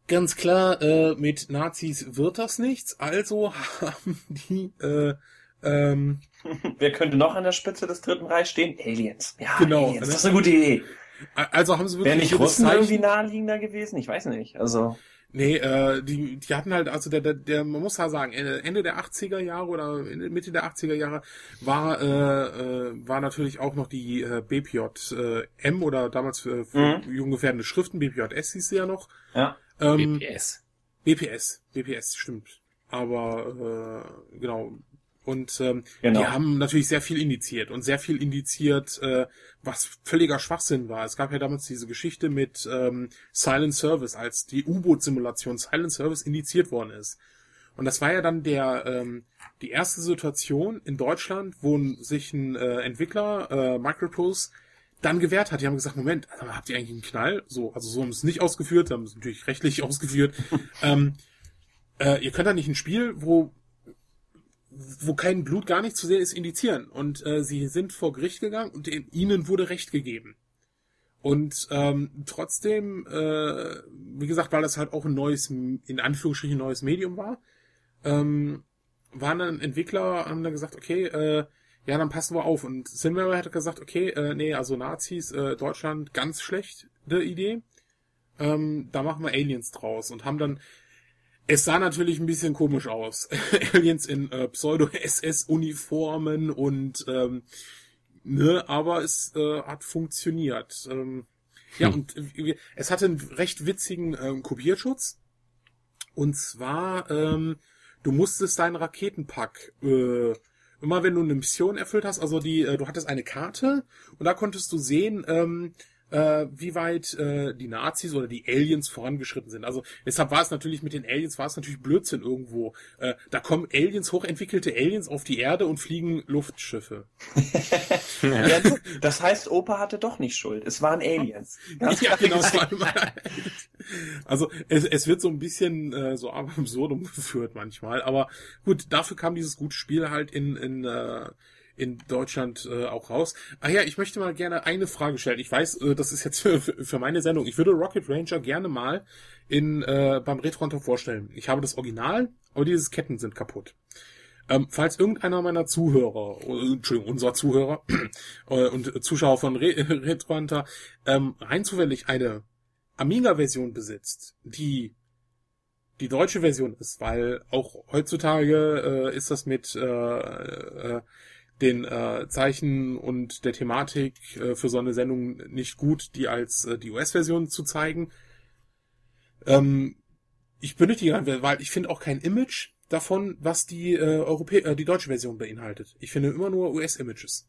ganz klar, äh, mit Nazis wird das nichts. Also haben die, äh, ähm, Wer könnte noch an der Spitze des Dritten Reichs stehen? Aliens. Ja, Genau, Aliens. ne? Das ist eine gute Idee. also haben sie wirklich Wäre nicht Zeichen- irgendwie naheliegender gewesen? Ich weiß nicht. Also, Nee, äh, die, die hatten halt, also der, der, der, man muss ja sagen, Ende der 80er Jahre oder Mitte der 80er Jahre war, äh, äh, war natürlich auch noch die äh, BPJ äh, M oder damals für, für Mhm. jugendgefährdende Schriften, BPJS hieß sie ja noch. ja. Ähm, BPS. BPS, BPS, stimmt. Aber äh, genau. Und ähm, Genau. die haben natürlich sehr viel indiziert und sehr viel indiziert, äh, was völliger Schwachsinn war. Es gab ja damals diese Geschichte mit ähm, Silent Service, als die U-Boot-Simulation Silent Service indiziert worden ist. Und das war ja dann der ähm, die erste Situation in Deutschland, wo sich ein äh, Entwickler, äh, Microprose, dann gewehrt hat. Die haben gesagt, Moment, also, habt ihr eigentlich einen Knall? So, also so haben sie es nicht ausgeführt, haben es natürlich rechtlich ausgeführt. ähm, äh, ihr könnt da nicht ein Spiel, wo wo kein Blut gar nicht zu sehen ist, indizieren. Und äh, sie sind vor Gericht gegangen und ihnen wurde Recht gegeben. Und ähm, trotzdem, äh, wie gesagt, weil das halt auch ein neues, in Anführungsstrichen neues Medium war, ähm, waren dann Entwickler, haben dann gesagt, okay, äh, ja, dann passen wir auf. Und Cinema hat gesagt, okay, äh, nee, also Nazis, äh, Deutschland, ganz schlechte Idee. Ähm, da machen wir Aliens draus und haben dann es sah natürlich ein bisschen komisch aus. Aliens in äh, Pseudo-SS-Uniformen und ähm, ne, aber es äh, hat funktioniert. Ähm, ja, Hm. und äh, es hatte einen recht witzigen ähm, Kopierschutz. Und zwar, ähm, du musstest deinen Raketenpack äh, immer wenn du eine Mission erfüllt hast, also die, äh, du hattest eine Karte und da konntest du sehen, ähm, äh, wie weit äh, die Nazis oder die Aliens vorangeschritten sind. Also deshalb war es natürlich mit den Aliens war es natürlich Blödsinn irgendwo. Äh, da kommen Aliens, hochentwickelte Aliens auf die Erde und fliegen Luftschiffe. Ja, das heißt, Opa hatte doch nicht Schuld. Es waren Aliens. Ganz Ja, genau. es war immer- also es, es wird so ein bisschen äh, so absurdum geführt manchmal, aber gut, dafür kam dieses gute Spiel halt in in äh, in Deutschland äh, auch raus. Ah ja, ich möchte mal gerne eine Frage stellen. Ich weiß, äh, das ist jetzt für, für meine Sendung. Ich würde Rocket Ranger gerne mal in äh, beim Retro Hunter vorstellen. Ich habe das Original, aber diese Ketten sind kaputt. Ähm, falls irgendeiner meiner Zuhörer, äh, Entschuldigung, unserer Zuhörer äh, und Zuschauer von Re Retro Hunter ähm, rein zufällig eine Amiga-Version besitzt, die die deutsche Version ist, weil auch heutzutage äh, ist das mit äh, äh, den äh, Zeichen und der Thematik äh, für so eine Sendung nicht gut, die als äh, die US-Version zu zeigen. Ähm, ich benötige, weil ich finde auch kein Image davon, was die äh, Europä äh, die deutsche Version beinhaltet. Ich finde immer nur US-Images.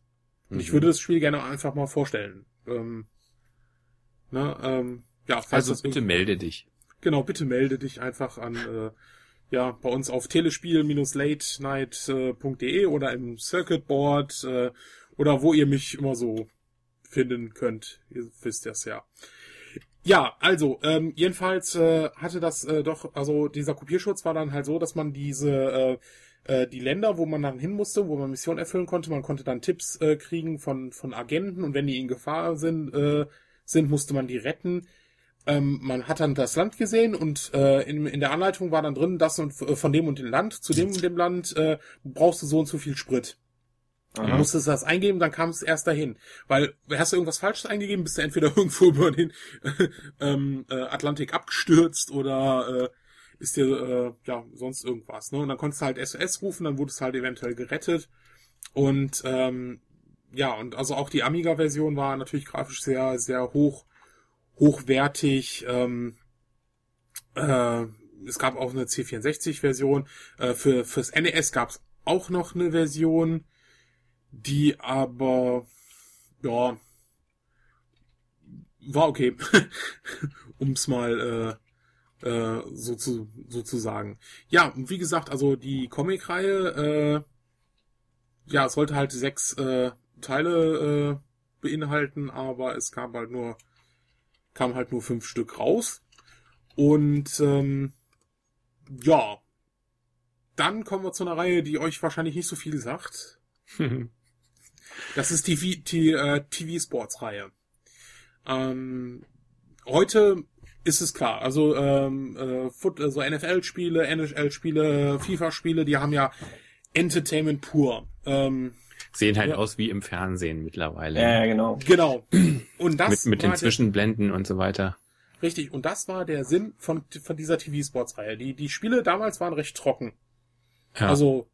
Und ich Mhm. würde das Spiel gerne einfach mal vorstellen. Ähm, ne, ähm, ja, falls Also bitte melde dich. Genau, bitte melde dich einfach an, äh, ja, bei uns auf telespiel-latenight.de oder im Circuit Board äh, oder wo ihr mich immer so finden könnt. Ihr wisst das ja. Ja, also, ähm, jedenfalls äh, hatte das äh, doch, also dieser Kopierschutz war dann halt so, dass man diese, äh, äh, die Länder, wo man dann hin musste, wo man Mission erfüllen konnte, man konnte dann Tipps äh, kriegen von, von Agenten und wenn die in Gefahr sind, äh, sind, musste man die retten. Ähm, man hat dann das Land gesehen und äh, in, in der Anleitung war dann drin, das und äh, von dem und dem Land, zu dem und dem Land äh, brauchst du so und so viel Sprit. Du Aha. musstest das eingeben, dann kam es erst dahin. Weil, hast du irgendwas Falsches eingegeben, bist du entweder irgendwo über den ähm, äh, Atlantik abgestürzt oder äh, ist dir, äh, ja, sonst irgendwas. Ne? Und dann konntest du halt SOS rufen, dann wurdest du halt eventuell gerettet. Und ähm, ja, und also auch die Amiga-Version war natürlich grafisch sehr, sehr hoch, hochwertig. Ähm, äh, es gab auch eine C64-Version. Äh, für fürs NES gab es auch noch eine Version, die aber ja war okay, um's mal äh, äh, so zu so zu sagen. Ja, und wie gesagt, also die Comic-Reihe, äh, ja, es sollte halt sechs äh, Teile äh, beinhalten, aber es kam halt nur kam halt nur fünf Stück raus und ähm, ja, dann kommen wir zu einer Reihe, die euch wahrscheinlich nicht so viel sagt. Das ist die, die äh, TV Sports Reihe. Ähm, heute ist es klar, also ähm, äh, Foot, also NFL Spiele, NHL Spiele, FIFA Spiele, die haben ja Entertainment pur. Ähm, Sehen halt Ja. aus wie im Fernsehen mittlerweile. Ja, ja, genau. genau. Und das mit mit den Zwischenblenden und so weiter. Richtig, und das war der Sinn von, von dieser TV-Sports-Reihe. Die, die Spiele damals waren recht trocken. Ja. Also,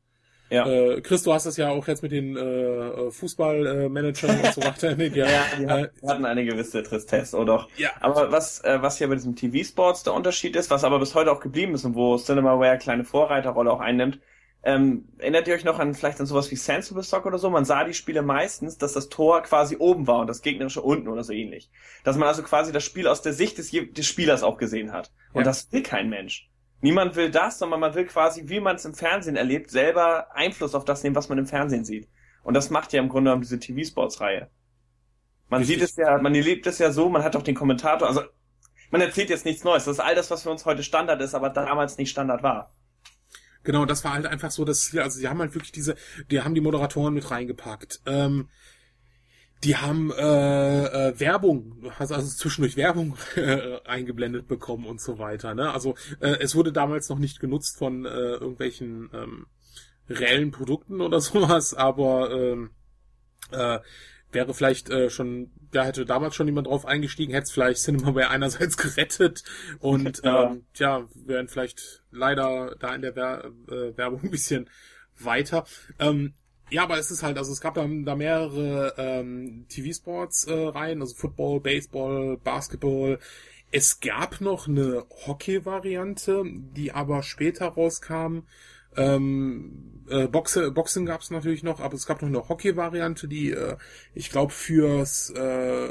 Ja. äh, Chris, du hast das ja auch jetzt mit den äh, Fußballmanagern und so weiter. Nee, die, Ja, die äh, hatten, hatten eine gewisse Tristesse, oder doch? ja, Aber was, äh, was hier bei diesem TV-Sports der Unterschied ist, was aber bis heute auch geblieben ist und wo Cinemaware kleine Vorreiterrolle auch einnimmt, ähm, erinnert ihr euch noch an vielleicht an sowas wie Sensible Soccer oder so? Man sah die Spiele meistens, dass das Tor quasi oben war und das gegnerische unten oder so ähnlich. Dass man also quasi das Spiel aus der Sicht des, des Spielers auch gesehen hat. Und Ja. das will kein Mensch. Niemand will das, sondern man will quasi, wie man es im Fernsehen erlebt, selber Einfluss auf das nehmen, was man im Fernsehen sieht. Und das macht ja im Grunde genommen diese TV-Sports-Reihe. Man Richtig. sieht es ja, man erlebt es ja so, man hat auch den Kommentator, also man erzählt jetzt nichts Neues. Das ist all das, was für uns heute Standard ist, aber damals nicht Standard war. Genau, das war halt einfach so, dass hier, also die haben halt wirklich diese, die haben die Moderatoren mit reingepackt. Ähm, die haben äh, äh, Werbung, hast also zwischendurch Werbung äh, eingeblendet bekommen und so weiter. Ne? Also äh, es wurde damals noch nicht genutzt von äh, irgendwelchen ähm, reellen Produkten oder sowas, aber ähm, äh, wäre vielleicht äh, schon, da hätte damals schon jemand drauf eingestiegen, hätte es vielleicht Cinemaware einerseits gerettet und Ja. ähm, ja, wären vielleicht leider da in der Wer äh, Werbung ein bisschen weiter. Ähm, ja, aber es ist halt, also es gab da, da mehrere ähm, TV-Sports-Reihen, also Football, Baseball, Basketball. Es gab noch eine Hockey-Variante, die aber später rauskam. Ähm, äh, Boxe, Boxen gab es natürlich noch, aber es gab noch eine Hockey-Variante, die äh, ich glaube fürs äh,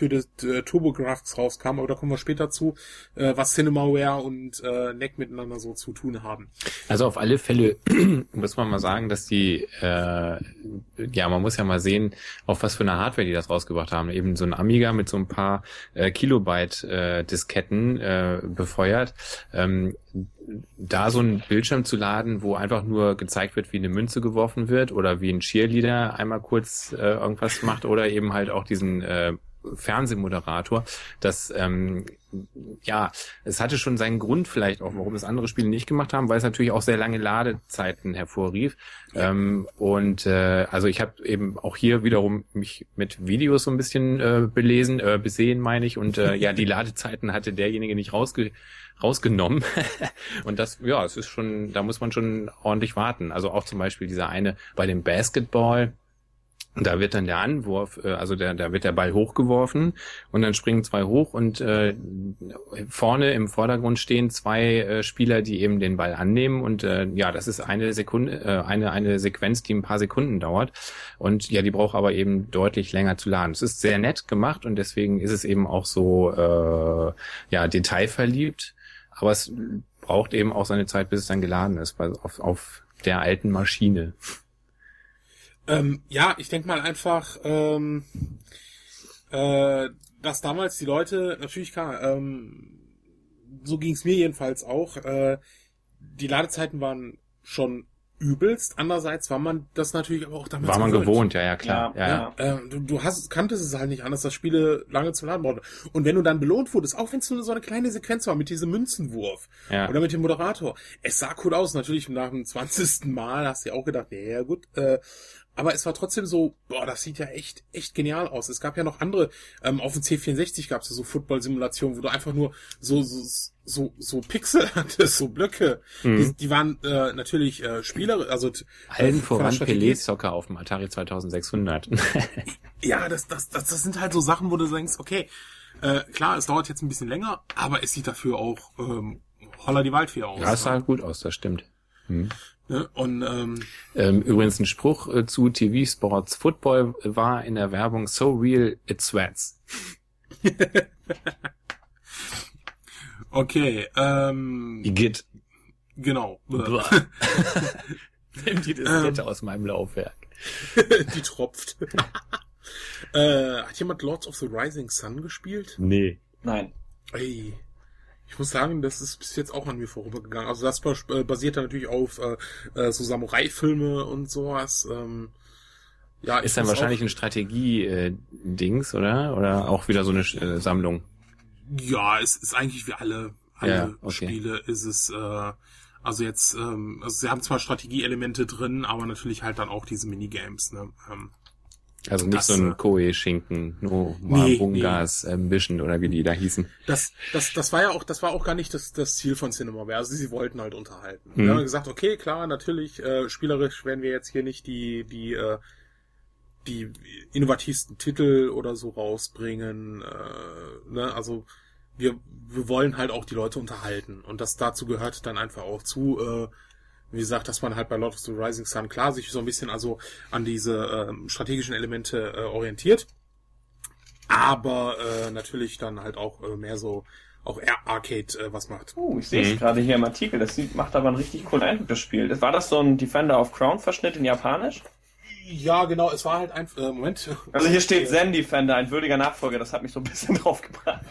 für das äh, TurboGrafx rauskam, aber da kommen wir später zu, äh, was Cinemaware und äh, NEC miteinander so zu tun haben. Also auf alle Fälle muss man mal sagen, dass die, äh, ja, man muss ja mal sehen, auf was für eine Hardware die das rausgebracht haben. Eben so ein Amiga mit so ein paar äh, Kilobyte äh, Disketten äh, befeuert. Ähm, da so einen Bildschirm zu laden, wo einfach nur gezeigt wird, wie eine Münze geworfen wird oder wie ein Cheerleader einmal kurz äh, irgendwas macht oder eben halt auch diesen äh, Fernsehmoderator, das ähm, ja, es hatte schon seinen Grund vielleicht auch, warum es andere Spiele nicht gemacht haben, weil es natürlich auch sehr lange Ladezeiten hervorrief. Ähm, und äh, also ich habe eben auch hier wiederum mich mit Videos so ein bisschen äh, belesen, äh, besehen meine ich. Und äh, ja, die Ladezeiten hatte derjenige nicht rausge rausgenommen. und das, ja, es ist schon, da muss man schon ordentlich warten. Also auch zum Beispiel dieser eine bei dem Basketball, da wird dann der Anwurf, äh, also der, da wird der Ball hochgeworfen und dann springen zwei hoch und äh, vorne im Vordergrund stehen zwei äh, Spieler, die eben den Ball annehmen und äh, ja, das ist eine Sekunde, äh, eine eine Sequenz, die ein paar Sekunden dauert und ja, die braucht aber eben deutlich länger zu laden. Es ist sehr nett gemacht und deswegen ist es eben auch so äh, ja detailverliebt, aber es braucht eben auch seine Zeit, bis es dann geladen ist, weil auf, auf der alten Maschine. Ähm, ja, ich denke mal einfach, ähm, äh, dass damals die Leute, natürlich klar, ähm, so ging es mir jedenfalls auch, äh, die Ladezeiten waren schon übelst. Andererseits war man das natürlich aber auch damals War man gewohnt, ja, ja, klar. Ja, ja. ja. Äh, du, du hast, kanntest es halt nicht anders, dass Spiele lange zu laden brauchen. Und wenn du dann belohnt wurdest, auch wenn es nur so eine kleine Sequenz war mit diesem Münzenwurf Ja. oder mit dem Moderator, es sah cool aus. Natürlich nach dem 20. Mal hast du ja auch gedacht, nee, ja gut, äh, aber es war trotzdem so, boah, das sieht ja echt, echt genial aus. Es gab ja noch andere, ähm, auf dem C64 gab es ja so Football-Simulationen, wo du einfach nur so, so, so, so Pixel hattest, so Blöcke. Die, die waren äh, natürlich äh, Spieler, also t- Allen äh, voran Pelé-Soccer auf dem Atari 2600. Ja, das, das, das, das sind halt so Sachen, wo du denkst, okay, äh, klar, es dauert jetzt ein bisschen länger, aber es sieht dafür auch ähm, holla die Waldfee aus. ja, es sah gut aus, das stimmt. Ne? Und ähm, Ähm, übrigens ein Spruch äh, zu TV Sports Football war in der Werbung so real it sweats. okay, ähm, Igitt. genau. Nimm die Diskette aus meinem Laufwerk. die tropft. äh, hat jemand Lords of the Rising Sun gespielt? Nee. Nein. Ey. Ich muss sagen, das ist bis jetzt auch an mir vorübergegangen. Also das äh, basiert dann natürlich auf äh, äh, so Samurai-Filme und sowas. Ähm, ja, Ist dann wahrscheinlich auch, ein Strategie-Dings, oder? Oder auch wieder so eine äh, Sammlung? Ja, es ist eigentlich wie alle, alle Ja, okay. Spiele ist es, äh, also jetzt, ähm, also sie haben zwar Strategieelemente drin, aber natürlich halt dann auch diese Minigames, ne? Ähm, Also nicht Das, so ein Koei-Schinken, no Nee, Bungas Ambition oder wie die da hießen. Das, das, das war ja auch, das war auch gar nicht das, das Ziel von Cinemaware. Also sie wollten halt unterhalten. Mhm. Wir haben gesagt, okay, klar, natürlich, äh, spielerisch werden wir jetzt hier nicht die, die, äh, die innovativsten Titel oder so rausbringen. Äh, ne? Also wir, wir wollen halt auch die Leute unterhalten. Und das dazu gehört dann einfach auch zu, äh, wie gesagt, dass man halt bei Lord of the Rising Sun klar sich so ein bisschen also an diese ähm, strategischen Elemente äh, orientiert aber äh, natürlich dann halt auch äh, mehr so auch eher Arcade äh, was macht. Uh, ich sehe es Mhm. gerade hier im Artikel. Das sieht, macht aber einen richtig coolen Eindruck, das Spiel. Das- War das so ein Defender of Crown Verschnitt in Japanisch? Ja, genau, es war halt ein äh, Moment. Also hier steht Zen Defender, ein würdiger Nachfolger. Das hat mich so ein bisschen drauf gebracht.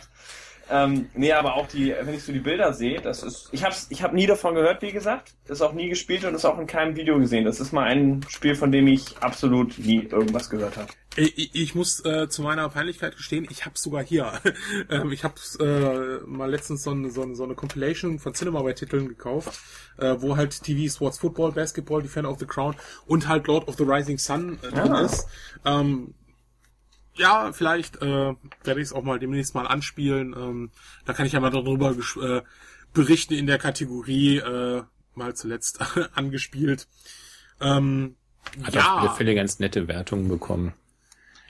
Ähm, nee, aber auch die, wenn ich so die Bilder sehe, das ist, ich hab's, ich hab nie davon gehört, wie gesagt, ist auch nie gespielt und ist auch in keinem Video gesehen. Das ist mal ein Spiel, von dem ich absolut nie irgendwas gehört habe. Ich, ich muss äh, zu meiner Peinlichkeit gestehen, ich hab's sogar hier. ähm, ich hab's äh, mal letztens so, eine- so, eine- so eine Compilation von Cinemaware-Titeln gekauft, äh, wo halt TV, Sports, Football, Basketball, Defender of the Crown und halt Lord of the Rising Sun äh, drin Ah. ist. Ähm, ja, vielleicht äh, werde ich es auch mal demnächst mal anspielen. Ähm, da kann ich ja mal darüber äh, berichten in der Kategorie äh, mal zuletzt angespielt. Ähm, Hat ja. alle Fälle ganz nette Wertungen bekommen.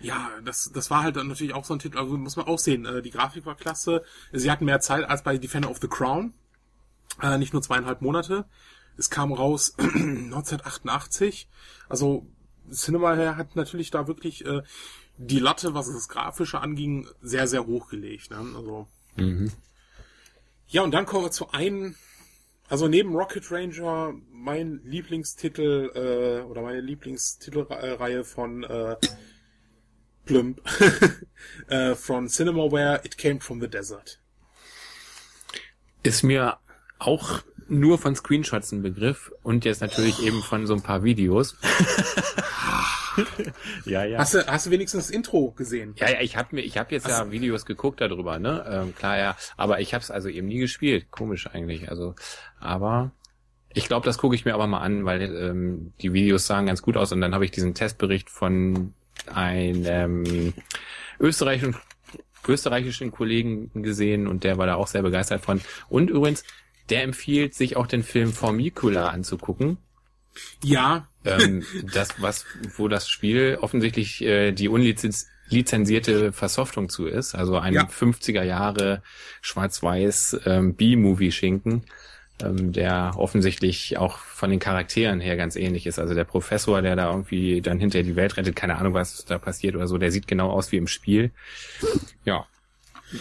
Ja, das, das war halt dann natürlich auch so ein Titel, also muss man auch sehen, äh, die Grafik war klasse, sie hatten mehr Zeit als bei Defender of the Crown, äh, nicht nur zweieinhalb Monate. es kam raus 1988. Also Cinema hat natürlich da wirklich äh, die Latte, was das Grafische anging, sehr, sehr hochgelegt. Ne? Also Mhm. ja, und dann kommen wir zu einem, also neben Rocket Ranger, mein Lieblingstitel äh, oder meine Lieblingstitelreihe von äh, Plump, äh, von Cinemaware, It Came from the Desert. Ist mir auch nur von Screenshots ein Begriff und jetzt natürlich eben von so ein paar Videos. ja, ja. Hast du, hast du wenigstens das Intro gesehen? Ja, ja, ich habe mir, ich habe jetzt ja Videos geguckt darüber, ne? Ähm, klar, ja, aber ich habe es also eben nie gespielt. Komisch eigentlich. Also, aber ich glaube, das gucke ich mir aber mal an, weil ähm, die Videos sahen ganz gut aus und dann habe ich diesen Testbericht von einem österreichischen österreichischen Kollegen gesehen und der war da auch sehr begeistert von. Und übrigens, der empfiehlt, sich auch den Film Formicula anzugucken. Ja, ähm, das, was, wo das Spiel offensichtlich äh, die unlizenzierte Versoftung zu ist, also ein Ja. 50er Jahre schwarz-weiß ähm, B-Movie-Schinken, ähm, der offensichtlich auch von den Charakteren her ganz ähnlich ist. Also der Professor, der da irgendwie dann hinterher die Welt rettet, keine Ahnung, was da passiert oder so, der sieht genau aus wie im Spiel. Ja.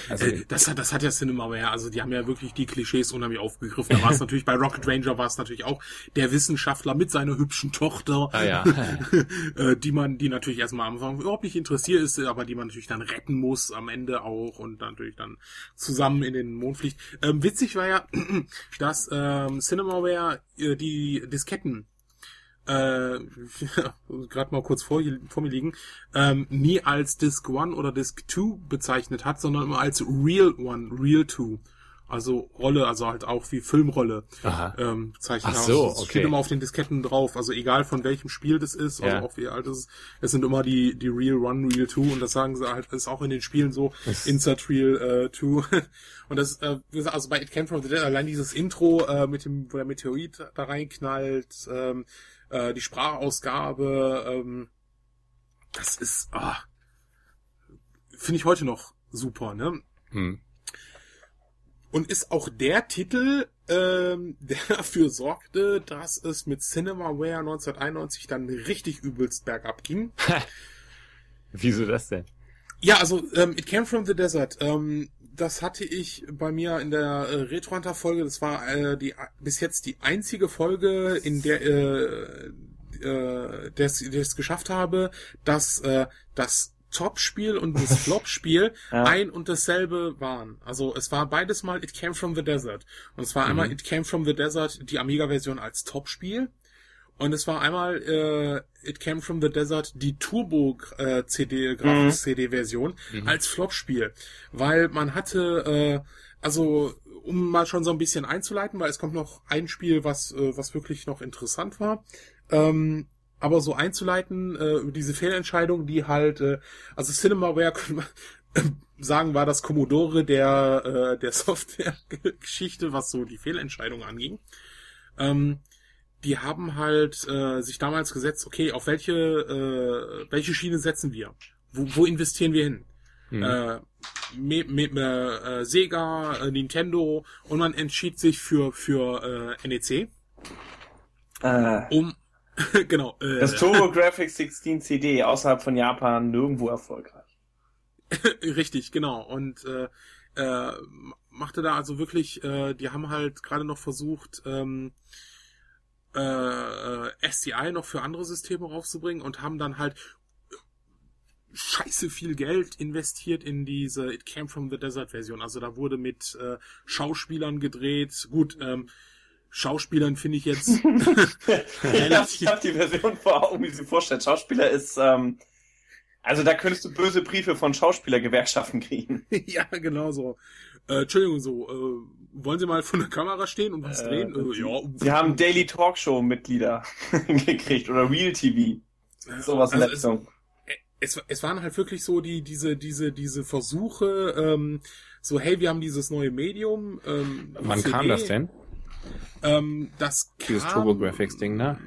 Also, das, hat, das hat ja Cinemaware, also die haben ja wirklich die Klischees unheimlich aufgegriffen. Da war es natürlich bei Rocket Ranger war es natürlich auch der Wissenschaftler mit seiner hübschen Tochter, ah ja. äh, die man, die natürlich erstmal am Anfang überhaupt nicht interessiert ist, aber die man natürlich dann retten muss am Ende auch und dann natürlich dann zusammen in den Mond fliegt. Ähm, witzig war ja, dass ähm, Cinemaware äh, die Disketten äh, gerade mal kurz vor, vor mir liegen, ähm, nie als Disk 1 oder Disk 2 bezeichnet hat, sondern immer als Real 1, Real 2. Also Rolle, also halt auch wie Filmrolle Aha. ähm, bezeichnet. Ach so, Also es okay. steht immer auf den Disketten drauf, also egal von welchem Spiel das ist, also Ja. auch wie alt es ist, es sind immer die, die Real 1, Real 2 und das sagen sie halt, ist auch in den Spielen so, Insert Real äh, 2. und das, äh, also bei It Came From The Dead, allein dieses Intro äh, mit dem, wo der Meteorit da reinknallt, ähm, äh, die Sprachausgabe, ähm, das ist, ah, finde ich heute noch super, ne? Hm. Und ist auch der Titel, ähm, der dafür sorgte, dass es mit Cinemaware 1991 dann richtig übelst bergab ging. Wieso das denn? Ja, also ähm, It Came From The Desert. Ähm, das hatte ich bei mir in der äh, Retro Hunter Folge. Das war äh, die bis jetzt die einzige Folge, in der äh, äh, der es geschafft habe, dass äh, das Top-Spiel und das Flop-Spiel Ja. ein und dasselbe waren. Also es war beides mal It Came From The Desert. Und es war einmal It Came From The Desert, die Amiga-Version als Top-Spiel. Und es war einmal äh, It Came From The Desert, die Turbo-CD, Grafik-CD-Version als Flop-Spiel. Weil man hatte, äh, also um mal schon so ein bisschen einzuleiten, weil es kommt noch ein Spiel, was, äh, was wirklich noch interessant war. Ähm, aber so einzuleiten, äh, über diese Fehlentscheidung, die halt, äh, also Cinemaware, können wir sagen, war das Commodore der, äh, der Software-Geschichte, was so die Fehlentscheidung anging. Ähm, die haben halt äh, sich damals gesetzt, okay, auf welche, äh, welche Schiene setzen wir? Wo, wo investieren wir hin? Hm. Äh, mit, mit äh, Sega, äh, Nintendo und man entschied sich für für äh, NEC, Äh, um genau äh, das TurboGrafx 16 CD außerhalb von Japan nirgendwo erfolgreich. Richtig, genau. Und äh, äh, machte da also wirklich, äh, die haben halt gerade noch versucht, ähm, äh, äh, SCI noch für andere Systeme raufzubringen und haben dann halt scheiße viel Geld investiert in diese It Came From The Desert Version. Also da wurde mit äh, Schauspielern gedreht. Gut, ähm, Schauspielern finde ich jetzt Ich hab, ich hab die Version vor Augen, wie sie vorstellt. Schauspieler ist, ähm, also da könntest du böse Briefe von Schauspielergewerkschaften kriegen. ja, genau so. Äh, Entschuldigung, so, äh, wollen Sie mal vor der Kamera stehen und was Äh, drehen? Äh, sie- ja. Sie haben Daily Talkshow Mitglieder gekriegt oder Real TV. Sowas in Also der es, Richtung. es, es waren halt wirklich so die, diese, diese, diese Versuche, ähm, so, hey, wir haben dieses neue Medium. Ähm, Wann CD. kam das denn? Ähm, das kam Dieses TurboGrafx-Ding, ne?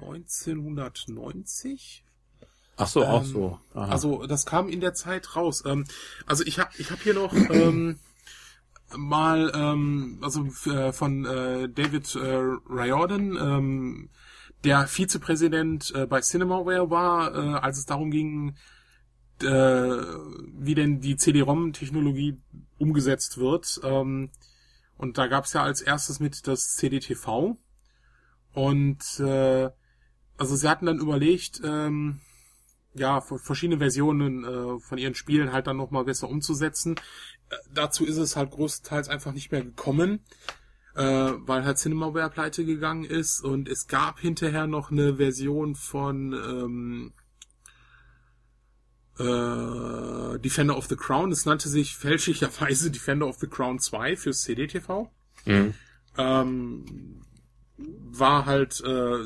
1990? Ach so, auch Ähm, so. Aha. Also das kam in der Zeit raus. Ähm, also ich habe ich hab hier noch ähm, mal, ähm, also äh, von äh, David äh, Riordan, ähm, der Vizepräsident äh, bei Cinemaware war, äh, als es darum ging, äh, wie denn die CD-ROM-Technologie umgesetzt wird. Ähm, und da gab es ja als erstes mit das CDTV. Und äh, also sie hatten dann überlegt, ähm, ja, verschiedene Versionen äh, von ihren Spielen halt dann nochmal besser umzusetzen. Dazu ist es halt größtenteils einfach nicht mehr gekommen, äh, weil halt Cinemaware pleite gegangen ist und es gab hinterher noch eine Version von ähm, äh, Defender of the Crown. Es nannte sich fälschlicherweise Defender of the Crown 2 fürs CDTV. Mhm. Ähm, war halt äh,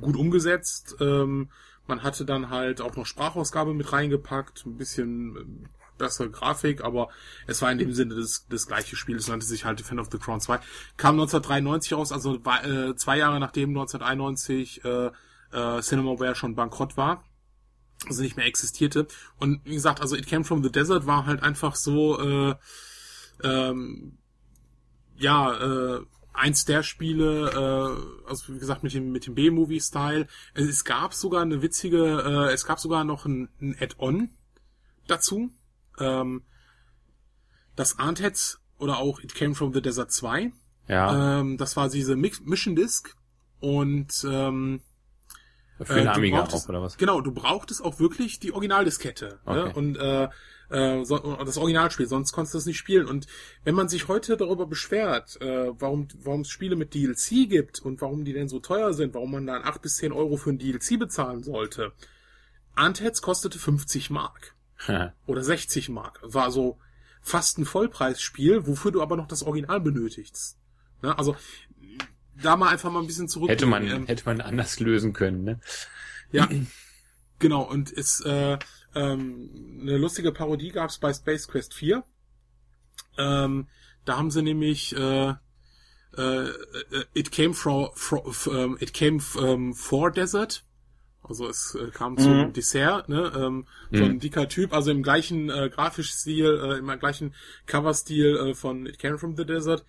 gut umgesetzt. Ähm, man hatte dann halt auch noch Sprachausgabe mit reingepackt, ein bisschen äh, bessere Grafik, aber es war in dem Sinne das, das gleiche Spiel. Es nannte sich halt Defender of the Crown 2. Kam 1993 raus, also äh, zwei Jahre nachdem 1991 äh, äh, Cinemaware schon bankrott war also nicht mehr existierte. Und wie gesagt, also It Came From The Desert war halt einfach so, äh, ähm, ja, äh, eins der Spiele, äh, also wie gesagt mit dem mit dem B-Movie-Style. Es gab sogar eine witzige, äh, es gab sogar noch ein, ein Add-on dazu. Ähm, das Arnted oder auch It Came From The Desert 2. Ja. Ähm, das war diese Mix Mission Disc und ähm, Für den äh, Amiga brauchtest- auch, oder was? Genau, du brauchtest auch wirklich die Originaldiskette ne? Okay. und äh, äh, so, das Originalspiel, sonst konntest du es nicht spielen. Und wenn man sich heute darüber beschwert, äh, warum warum es Spiele mit DLC gibt und warum die denn so teuer sind, warum man dann 8 bis 10 Euro für ein DLC bezahlen sollte, Antheads kostete 50 Mark oder 60 Mark. War so fast ein Vollpreisspiel, wofür du aber noch das Original benötigst. Ne? Also da mal einfach mal ein bisschen zurück. hätte man, ähm, hätte man anders lösen können, ne? ja, genau. Und es äh, ähm, eine lustige Parodie gab es bei Space Quest 4. Ähm, da haben sie nämlich äh, äh, äh, It came from, from ähm, It came ähm, for Desert. Also es äh, kam zum Mhm. Dessert, ne? Ähm, so ein dicker Typ, also im gleichen äh, grafischen Stil, äh, im gleichen Cover-Stil äh, von It Came from the Desert.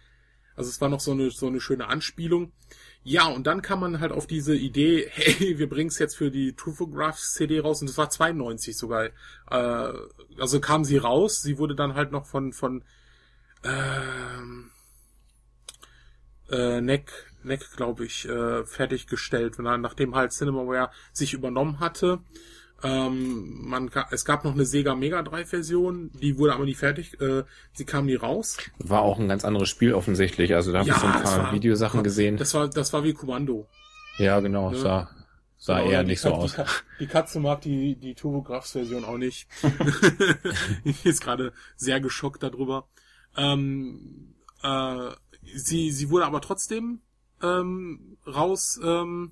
Also es war noch so eine so eine schöne Anspielung. Ja, und dann kam man halt auf diese Idee, hey, wir bringen es jetzt für die Trufographs CD raus und das war 92 sogar. Äh, also kam sie raus, sie wurde dann halt noch von von ähm, äh, Neck, Neck glaube ich, äh, fertiggestellt, nachdem halt Cinemaware sich übernommen hatte. Ähm, man, es gab noch eine Sega Mega Drive Version, die wurde aber nie fertig, äh, sie kam nie raus. War auch ein ganz anderes Spiel offensichtlich. Also da habe ich so ein paar war- Videosachen gesehen. Das war, das war wie Kommando. ja, genau. Ja. Sah, sah Genau, eher nicht so Kat- aus. Die, Kat- die Katze mag die, die Turbographs-Version auch nicht. ich bin jetzt gerade sehr geschockt darüber. Ähm, äh, sie, sie wurde aber trotzdem ähm, raus, ähm,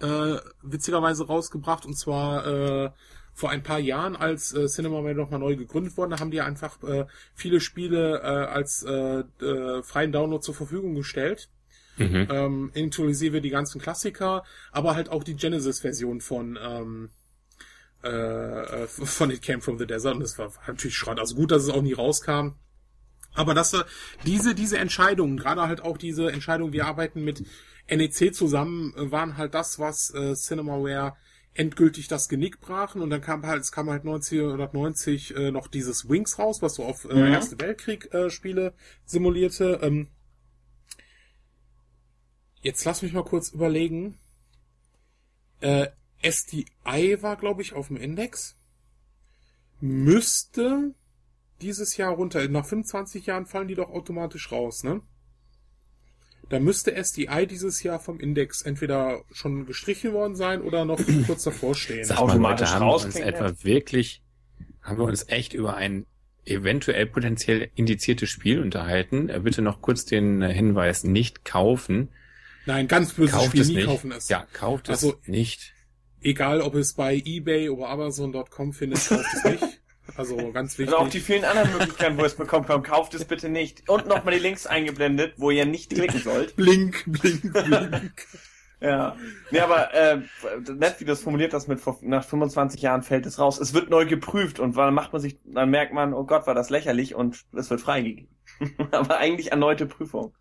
äh, witzigerweise rausgebracht und zwar äh, vor ein paar Jahren, als äh, Cinemaware nochmal neu gegründet wurde, da haben die einfach äh, viele Spiele äh, als äh, äh, freien Download zur Verfügung gestellt Mhm. ähm, inklusive die ganzen Klassiker, aber halt auch die Genesis-Version von ähm, äh, äh, von It Came from the Desert und das war natürlich Schrott. Also gut, dass es auch nie rauskam. Aber das äh, diese diese Entscheidungen, gerade halt auch diese Entscheidung, wir arbeiten mit NEC zusammen, äh, waren halt das, was äh, Cinemaware endgültig das Genick brachen und dann kam halt es kam halt 1990 äh, noch dieses Wings raus, was so auf äh, Mhm. Erste Weltkrieg äh, Spiele simulierte. Ähm, Jetzt lass mich mal kurz überlegen. Äh, SDI war, glaube ich, auf dem Index. Müsste dieses Jahr runter. Nach 25 Jahren fallen die doch automatisch raus, ne? Da müsste SDI dieses Jahr vom Index entweder schon gestrichen worden sein oder noch kurz davor stehen. Sag mal, automatisch Leute, haben wir raus uns etwa wirklich, haben wir uns echt über ein eventuell potenziell indiziertes Spiel unterhalten? Äh, Bitte noch kurz den äh, Hinweis, nicht kaufen. Nein, ganz böses Kauft Spiel, es nie nicht. kaufen es. Ja, kauft es Also- nicht. Egal, ob es bei eBay oder Amazon.com findet, kauft es nicht. Also ganz wichtig. Und auch die vielen anderen Möglichkeiten, wo ihr es bekommen könnt, kauft es bitte nicht. Und nochmal die Links eingeblendet, wo ihr nicht klicken sollt. Blink, blink, blink. Ja. Nee, aber äh, nett, wie du das formuliert hast mit nach 25 Jahren fällt es raus. Es wird neu geprüft und dann macht man sich, dann merkt man, oh Gott, war das lächerlich und es wird freigegeben. aber eigentlich erneute Prüfung.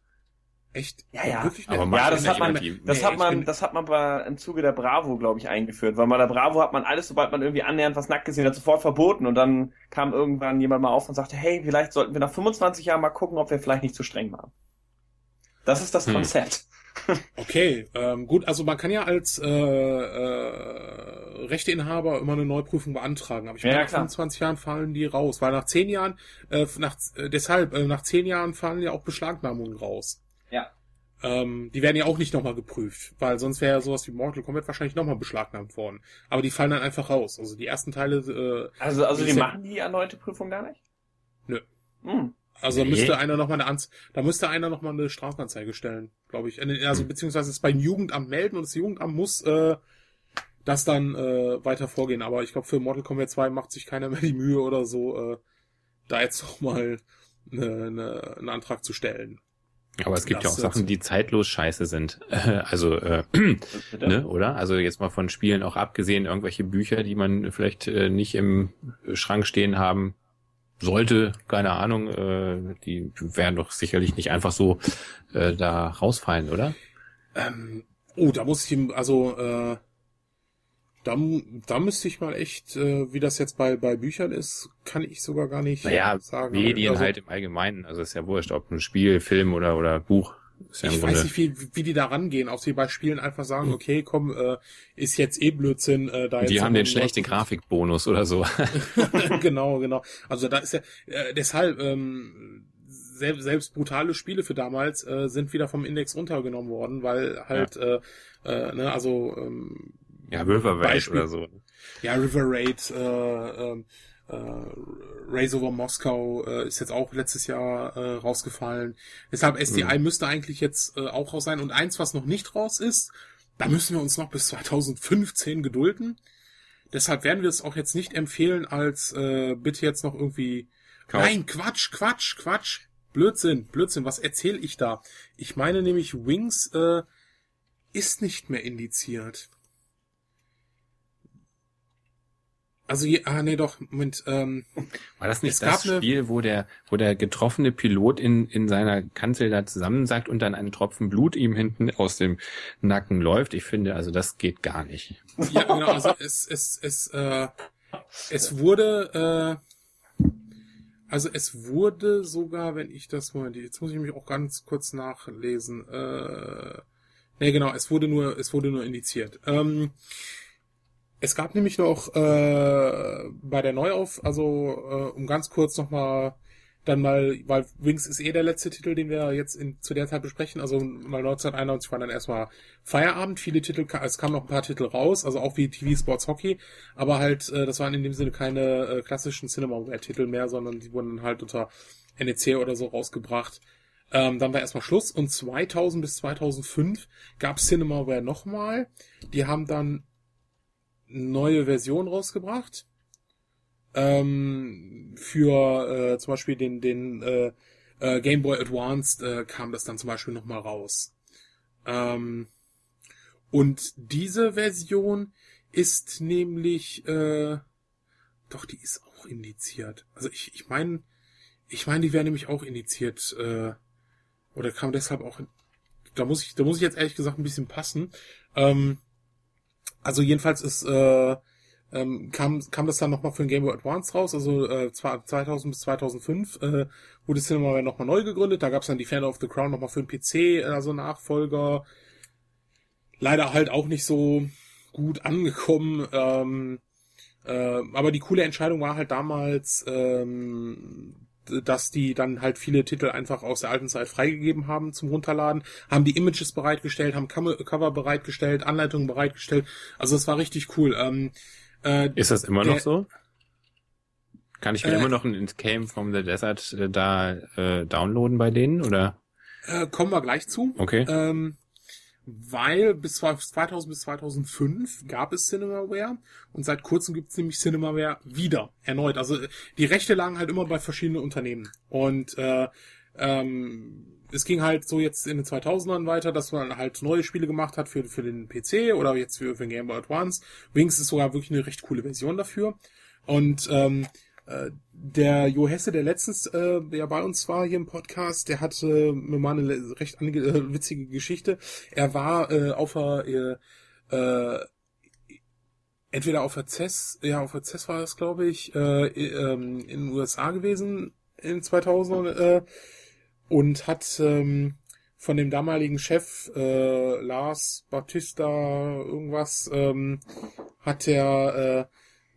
Echt? Ja, ja. Wirklich Aber Ja, das hat man, das Nee, hat man, das hat man bei, im Zuge der Bravo, glaube ich, eingeführt. Weil bei der Bravo hat man alles, sobald man irgendwie annähernd was nackt gesehen hat, sofort verboten. Und dann kam irgendwann jemand mal auf und sagte, hey, vielleicht sollten wir nach 25 Jahren mal gucken, ob wir vielleicht nicht zu streng waren. Das ist das Hm. Konzept. Okay, ähm, gut, also man kann ja als äh, äh, Rechteinhaber immer eine Neuprüfung beantragen, aber ich meine, ja, nach klar. 25 Jahren fallen die raus, weil nach 10 Jahren, äh, nach, äh, deshalb, äh, nach 10 Jahren fallen ja auch Beschlagnahmungen raus. Ähm, die werden ja auch nicht nochmal geprüft, weil sonst wäre ja sowas wie Mortal Kombat wahrscheinlich nochmal beschlagnahmt worden. Aber die fallen dann einfach raus. Also die ersten Teile, äh, Also, also die ja- machen die erneute Prüfung gar nicht? Nö. Hm. Also da Nee. müsste einer noch mal eine Anz da müsste einer noch mal eine Strafanzeige stellen, glaube ich. Äh, Also Hm. beziehungsweise es beim Jugendamt melden und das Jugendamt muss äh, das dann äh, weiter vorgehen. Aber ich glaube für Mortal Kombat 2 macht sich keiner mehr die Mühe oder so, äh, da jetzt noch mal eine, eine, einen Antrag zu stellen. Aber es gibt ja auch Sachen, die zeitlos scheiße sind. Also, äh, Bitte? ne, oder? Also jetzt mal von Spielen auch abgesehen, irgendwelche Bücher, die man vielleicht äh, nicht im Schrank stehen haben sollte, keine Ahnung, äh, die werden doch sicherlich nicht einfach so äh, da rausfallen, oder? Ähm, oh, da muss ich ihm, also äh, da, da müsste ich mal echt, äh, wie das jetzt bei, bei Büchern ist, kann ich sogar gar nicht Naja, sagen. Medien Also- halt im Allgemeinen. Also ist ja wurscht, ob ein Spiel, Film oder, oder Buch. Ist ja ich Grunde. weiß nicht, wie, wie die da rangehen, ob sie bei Spielen einfach sagen, okay, komm, äh, ist jetzt eh Blödsinn, äh, da jetzt. die haben den schlechten Grafikbonus oder so. genau, genau. Also da ist ja, äh, deshalb, ähm, selbst, selbst brutale Spiele für damals äh, sind wieder vom Index runtergenommen worden, weil halt, äh, äh, ne, also, ähm, ja, River Raid Beispiel- oder so. ja, River Raid, äh, ähm, äh, Race over Moskau äh, ist jetzt auch letztes Jahr äh, rausgefallen. Deshalb SDI müsste eigentlich jetzt äh, auch raus sein. Und eins, was noch nicht raus ist, da müssen wir uns noch bis 2015 gedulden. Deshalb werden wir es auch jetzt nicht empfehlen, als äh, bitte jetzt noch irgendwie. Kauf. Nein, Quatsch, Quatsch, Quatsch. Blödsinn, Blödsinn, was erzähle ich da? Ich meine nämlich, Wings äh, ist nicht mehr indiziert. Also, je, ah, nee, doch, Moment, ähm, War das nicht das gab eine- Spiel, wo der, wo der getroffene Pilot in, in seiner Kanzel da zusammensackt und dann ein Tropfen Blut ihm hinten aus dem Nacken läuft? Ich finde, also das geht gar nicht. ja, genau, also es, es, es, äh, es wurde, äh, also es wurde sogar, wenn ich das mal, jetzt muss ich mich auch ganz kurz nachlesen, äh, nee, genau, es wurde nur, es wurde nur indiziert. Ähm, es gab nämlich noch äh, bei der Neuauf, also äh, um ganz kurz nochmal dann mal, weil Wings ist eh der letzte Titel, den wir jetzt in, zu der Zeit besprechen. Also mal 1991 war dann erstmal Feierabend. Viele Titel, es kamen noch ein paar Titel raus, also auch wie TV Sports Hockey, aber halt, äh, das waren in dem Sinne keine äh, klassischen Cinemaware-Titel mehr, sondern die wurden dann halt unter NEC oder so rausgebracht. Ähm, dann war erstmal Schluss und 2000 bis 2005 gab Cinemaware nochmal. Die haben dann neue Version rausgebracht. Ähm, für äh, zum Beispiel den, den äh, äh, Game Boy Advanced äh, kam das dann zum Beispiel nochmal raus. Ähm, und diese Version ist nämlich, äh, doch, die ist auch indiziert. Also ich, ich meine, ich meine, die wäre nämlich auch indiziert, äh, oder kam deshalb auch, in, da muss ich, da muss ich jetzt ehrlich gesagt ein bisschen passen. Ähm, also jedenfalls ist, äh, ähm, kam, kam das dann nochmal für den Game Boy Advance raus, also äh, zwar 2000 bis 2005 äh, wurde Cinemaware nochmal neu gegründet, da gab's dann die Fan of the Crown nochmal für den PC, also Nachfolger. Leider halt auch nicht so gut angekommen, ähm, äh, aber die coole Entscheidung war halt damals, ähm, dass die dann halt viele Titel einfach aus der alten Zeit freigegeben haben zum Runterladen, haben die Images bereitgestellt, haben Cover bereitgestellt, Anleitungen bereitgestellt. Also das war richtig cool. Ähm, äh, Ist das immer Der- noch so? Kann ich mir Äh, immer noch ein Came from the Desert äh, da äh, downloaden bei denen oder? äh, kommen wir gleich zu. Okay. Ähm, weil bis 2000 bis 2005 gab es Cinemaware und seit kurzem gibt es nämlich Cinemaware wieder, erneut. Also äh, die Rechte lagen halt immer bei verschiedenen Unternehmen. Und äh, ähm, es ging halt so jetzt in den 2000ern weiter, dass man halt neue Spiele gemacht hat für, für den PC oder jetzt für, für Game Boy Advance. Wings ist sogar wirklich eine recht coole Version dafür. Und ähm, äh, der Jo Hesse, der letztens äh, ja bei uns war hier im Podcast, der hatte äh, mir mal eine recht äh, witzige Geschichte. Er war äh, auf der äh, äh, entweder auf der CES, ja auf der CES war das glaube ich, äh, ähm, in den USA gewesen in 2000 äh, und hat ähm, von dem damaligen Chef äh, Lars Bautista irgendwas ähm, hat er äh,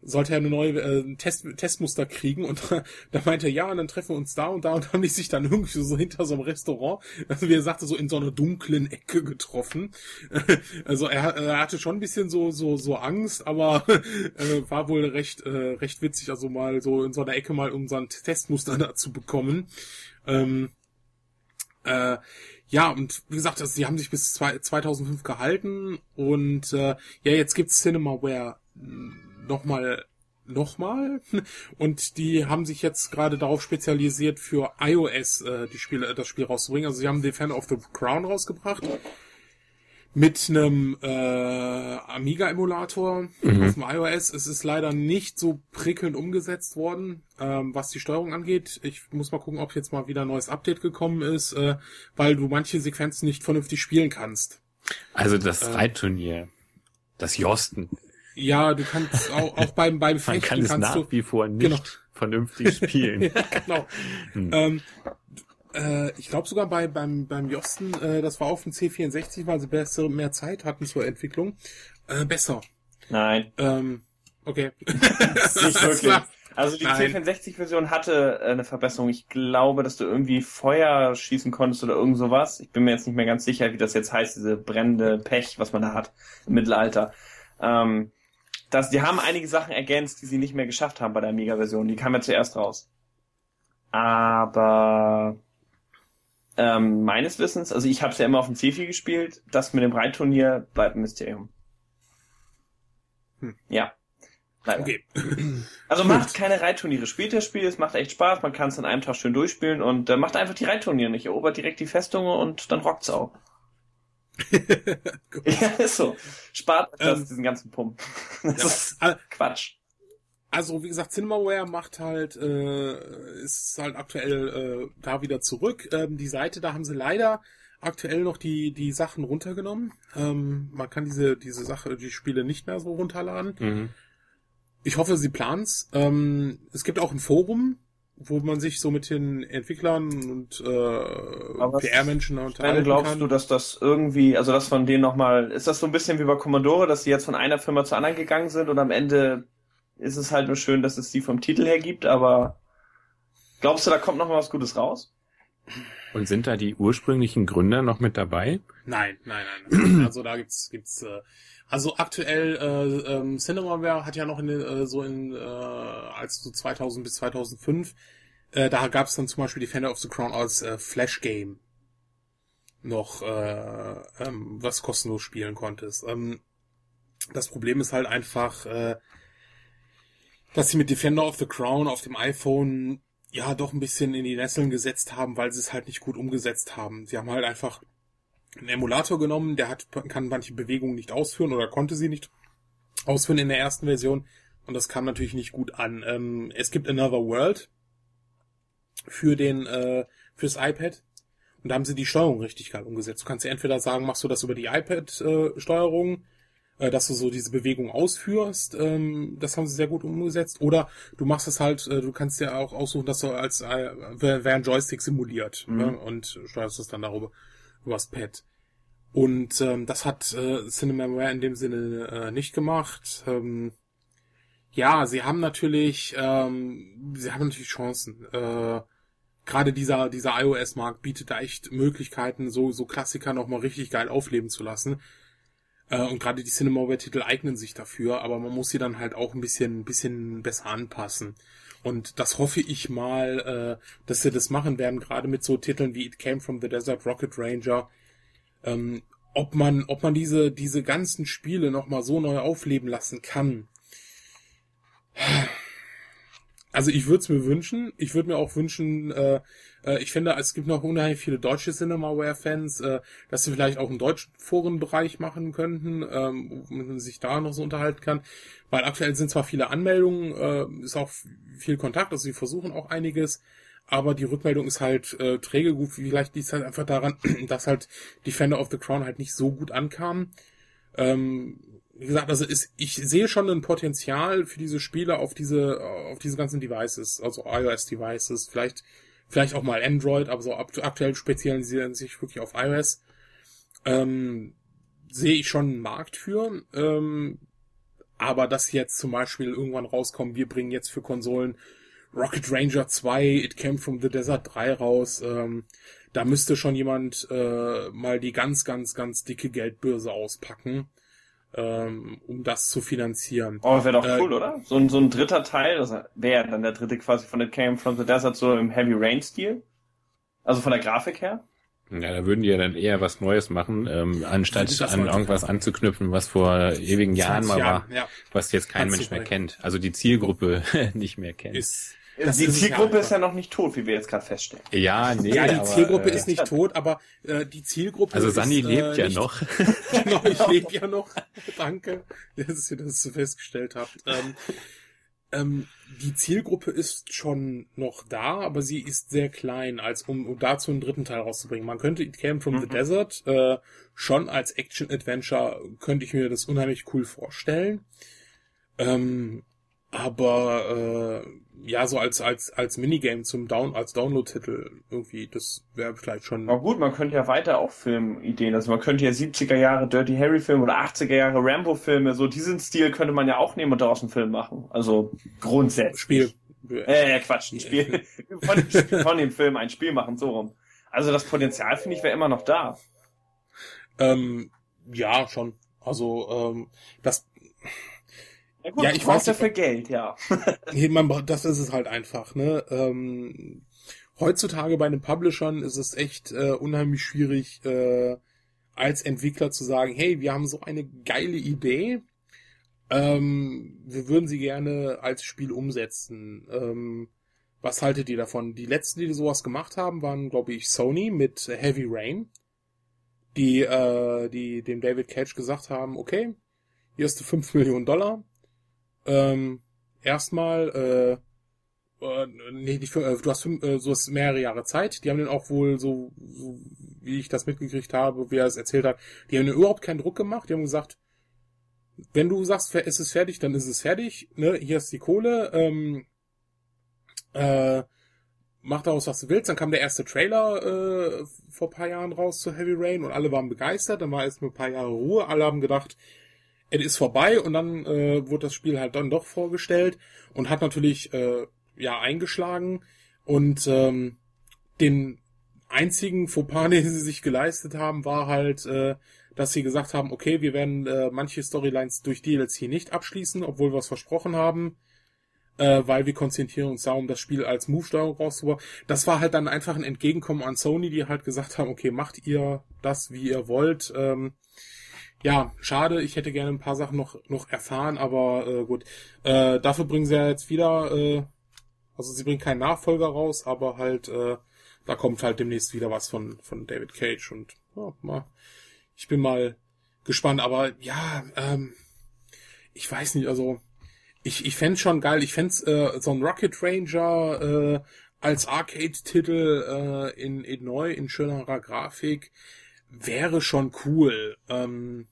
sollte er eine neue äh, Test, Testmuster kriegen und da, da meinte er, ja, und dann treffen wir uns da und da und haben die sich dann irgendwie so hinter so einem Restaurant, also wie er sagte, so in so einer dunklen Ecke getroffen. Also er, er hatte schon ein bisschen so so so Angst, aber äh, war wohl recht äh, recht witzig, also mal so in so einer Ecke mal um so Testmuster da zu bekommen. Ähm, äh, ja, und wie gesagt, also, die haben sich bis zwei, 2005 gehalten und äh, ja, jetzt gibt's Cinemaware nochmal nochmal und die haben sich jetzt gerade darauf spezialisiert für iOS äh, die Spiele das Spiel rauszubringen. Also sie haben Defender of the Crown rausgebracht mit einem äh, Amiga Emulator auf dem iOS. Es ist leider nicht so prickelnd umgesetzt worden, ähm, was die Steuerung angeht. Ich muss mal gucken, ob jetzt mal wieder ein neues Update gekommen ist, äh, weil du manche Sequenzen nicht vernünftig spielen kannst. Also das Ähm. Reitturnier, das Josten, Ja, du kannst auch, auch beim beim man Fechten kann es kannst nach du wie vor nicht Genau. vernünftig spielen. ja, genau. Hm. Ähm, äh, ich glaube sogar bei beim beim Josten, äh, das war auf dem C64, weil sie bessere mehr Zeit hatten zur Entwicklung, äh, besser. Nein, Ähm, okay. nicht wirklich. Also die Nein. C64-Version hatte äh, eine Verbesserung. Ich glaube, dass du irgendwie Feuer schießen konntest oder irgend sowas. Ich bin mir jetzt nicht mehr ganz sicher, wie das jetzt heißt, diese brennende Pech, was man da hat im Mittelalter. Ähm, das, die haben einige Sachen ergänzt, die sie nicht mehr geschafft haben bei der Amiga-Version. Die kam ja zuerst raus. Aber ähm, meines Wissens, also ich habe es ja immer auf dem C4 gespielt, das mit dem Reitturnier bleibt ein Mysterium. Hm. Ja. Leider. Okay. Also macht keine Reitturniere. Spielt das Spiel, es macht echt Spaß, man kann es an einem Tag schön durchspielen und äh, macht einfach die Reitturniere nicht. Erobert direkt die Festung und dann rockt's auch. ja, ist so. Spart euch das, Ähm, diesen ganzen Pump. Das Ja. ist Al- Quatsch. Also wie gesagt, Cinemaware macht halt, äh, ist halt aktuell äh, da wieder zurück. Ähm, die Seite, da haben sie leider aktuell noch die die Sachen runtergenommen. Ähm, man kann diese diese Sache, die Spiele nicht mehr so runterladen. Mhm. Ich hoffe, sie planen's. Ähm, es gibt auch ein Forum, wo man sich so mit den Entwicklern und äh, PR-Menschen unterhalten glaubst kann. du, dass das irgendwie, also das von denen nochmal, ist das so ein bisschen wie bei Commodore, dass sie jetzt von einer Firma zur anderen gegangen sind und am Ende ist es halt nur schön, dass es die vom Titel her gibt, aber glaubst du, da kommt noch mal was Gutes raus? Und sind da die ursprünglichen Gründer noch mit dabei? Nein, nein, nein. nein. also da gibt's gibt's äh, also aktuell äh, ähm, Cinemaware hat ja noch in äh, so in äh, als so 2000 bis 2005 äh, da gab's dann zum Beispiel Defender of the Crown als äh, Flash Game noch äh, ähm, was kostenlos spielen konntest. Ähm, das Problem ist halt einfach, äh, dass sie mit Defender of the Crown auf dem iPhone ja doch ein bisschen in die Nesseln gesetzt haben, weil sie es halt nicht gut umgesetzt haben. Sie haben halt einfach einen Emulator genommen, der hat, kann manche Bewegungen nicht ausführen oder konnte sie nicht ausführen in der ersten Version und das kam natürlich nicht gut an. Ähm, es gibt Another World für den äh, fürs iPad und da haben sie die Steuerung richtig geil umgesetzt. Du kannst ja entweder sagen, machst du das über die iPad-Steuerung, äh, dass du so diese Bewegung ausführst, ähm, das haben sie sehr gut umgesetzt, oder du machst es halt, äh, du kannst ja auch aussuchen, dass du als äh, wer ein Joystick simuliert Mhm. ne? und steuerst es dann darüber übers Pad. Und ähm, das hat äh, Cinemaware in dem Sinne äh, nicht gemacht. Ähm, ja, sie haben natürlich, ähm, sie haben natürlich Chancen. Äh, Gerade dieser dieser iOS-Markt bietet da echt Möglichkeiten, so so Klassiker noch mal richtig geil aufleben zu lassen. Äh, und gerade die Cinemaware-Titel eignen sich dafür, aber man muss sie dann halt auch ein bisschen ein bisschen besser anpassen. Und das hoffe ich mal, äh, dass sie das machen werden, gerade mit so Titeln wie It Came from the Desert, Rocket Ranger. Ähm, ob man, ob man diese, diese ganzen Spiele nochmal so neu aufleben lassen kann. Also ich würde es mir wünschen. Ich würde mir auch wünschen, äh, äh, ich finde, es gibt noch unheimlich viele deutsche Cinemaware-Fans, äh, dass sie vielleicht auch einen deutschen Forenbereich machen könnten, ähm, wo man sich da noch so unterhalten kann. Weil aktuell sind zwar viele Anmeldungen, äh, ist auch viel Kontakt, also sie versuchen auch einiges, aber die Rückmeldung ist halt äh, träge gut. Vielleicht liegt es halt einfach daran, dass halt Defender of the Crown halt nicht so gut ankam. Ähm, wie gesagt, also ist, ich sehe schon ein Potenzial für diese Spiele auf diese, auf diese ganzen Devices, also iOS-Devices, vielleicht, vielleicht auch mal Android, aber so aktuell spezialisieren sich wirklich auf iOS. Ähm, sehe ich schon einen Markt für. Ähm, aber dass jetzt zum Beispiel irgendwann rauskommen, wir bringen jetzt für Konsolen Rocket Ranger 2, It Came from the Desert 3 raus, ähm, da müsste schon jemand äh, mal die ganz, ganz, ganz dicke Geldbörse auspacken ähm, um das zu finanzieren. Oh, wäre doch äh, cool, oder? So ein, so ein dritter Teil, das wäre dann der dritte quasi von It Came from the Desert so im Heavy Rain Stil. Also von der Grafik her. Ja, da würden die ja dann eher was Neues machen, ähm, anstatt an irgendwas anzuknüpfen, was vor ewigen Jahren mal Jahren, war, ja. was jetzt kein Mensch mehr kennt. Also die Zielgruppe nicht mehr kennt. Ist, das die Zielgruppe ist ja noch nicht tot, wie wir jetzt gerade feststellen. Ja, nee. Ja, die aber, Zielgruppe äh, ist nicht tot, aber äh, die Zielgruppe Also Sani ist, lebt äh, ja noch. genau, ich lebe ja noch. Danke, dass ihr das so festgestellt habt. Ähm, ähm, die Zielgruppe ist schon noch da, aber sie ist sehr klein, als um, um dazu einen dritten Teil rauszubringen. Man könnte It Came from mhm. the Desert äh, schon als Action-Adventure, könnte ich mir das unheimlich cool vorstellen. Ähm, aber äh, ja, so als als als Minigame zum Down als Download-Titel irgendwie, das wäre vielleicht schon. Aber gut, man könnte ja weiter auch Filmideen, also man könnte ja 70er Jahre Dirty Harry Filme oder 80er Jahre Rambo Filme, so diesen Stil könnte man ja auch nehmen und daraus einen Film machen. Also grundsätzlich. Spiel. Äh, Quatsch, ein Spiel. von, dem Spiel, von dem Film ein Spiel machen, so rum. Also das Potenzial finde ich wäre immer noch da. Ähm, ja, schon. Also ähm, das ja, gut, ja ich weiß dafür Geld, ja. nee, man, das ist es halt einfach, ne? Ähm, heutzutage bei den Publishern ist es echt äh, unheimlich schwierig, äh, als Entwickler zu sagen, hey, wir haben so eine geile Idee, ähm, wir würden sie gerne als Spiel umsetzen. Ähm, was haltet ihr davon? Die letzten, die sowas gemacht haben, waren, glaube ich, Sony mit Heavy Rain, die, äh, die dem David Cage gesagt haben, okay, hier hast du 5 Millionen Dollar, ähm, erstmal, äh, äh, nee, nicht für, äh, du hast fünf, äh, so ist mehrere Jahre Zeit. Die haben den auch wohl so, so, wie ich das mitgekriegt habe, wie er es erzählt hat, die haben überhaupt keinen Druck gemacht. Die haben gesagt, wenn du sagst, es ist fertig, dann ist es fertig. Ne? Hier ist die Kohle. Ähm, äh, mach daraus, was du willst. Dann kam der erste Trailer äh, vor paar Jahren raus zu Heavy Rain und alle waren begeistert. Dann war erst ein paar Jahre Ruhe. Alle haben gedacht, es ist vorbei und dann äh, wurde das Spiel halt dann doch vorgestellt und hat natürlich äh, ja eingeschlagen und ähm, den einzigen Fauxpas, den sie sich geleistet haben, war halt, äh, dass sie gesagt haben, okay, wir werden äh, manche Storylines durch DLC nicht abschließen, obwohl wir es versprochen haben, äh, weil wir konzentrieren uns darum, das Spiel als Move-Steuerung rauszubauen. Das war halt dann einfach ein Entgegenkommen an Sony, die halt gesagt haben, okay, macht ihr das, wie ihr wollt. Ähm, ja, schade, ich hätte gerne ein paar Sachen noch, noch erfahren, aber äh, gut. Äh, dafür bringen sie ja jetzt wieder, äh, also sie bringen keinen Nachfolger raus, aber halt, äh, da kommt halt demnächst wieder was von, von David Cage und ja, mal, ich bin mal gespannt, aber ja, ähm, ich weiß nicht, also ich, ich fände schon geil, ich fände äh, so ein Rocket Ranger äh, als Arcade-Titel äh, in, in neu, in schönerer Grafik wäre schon cool. Ähm,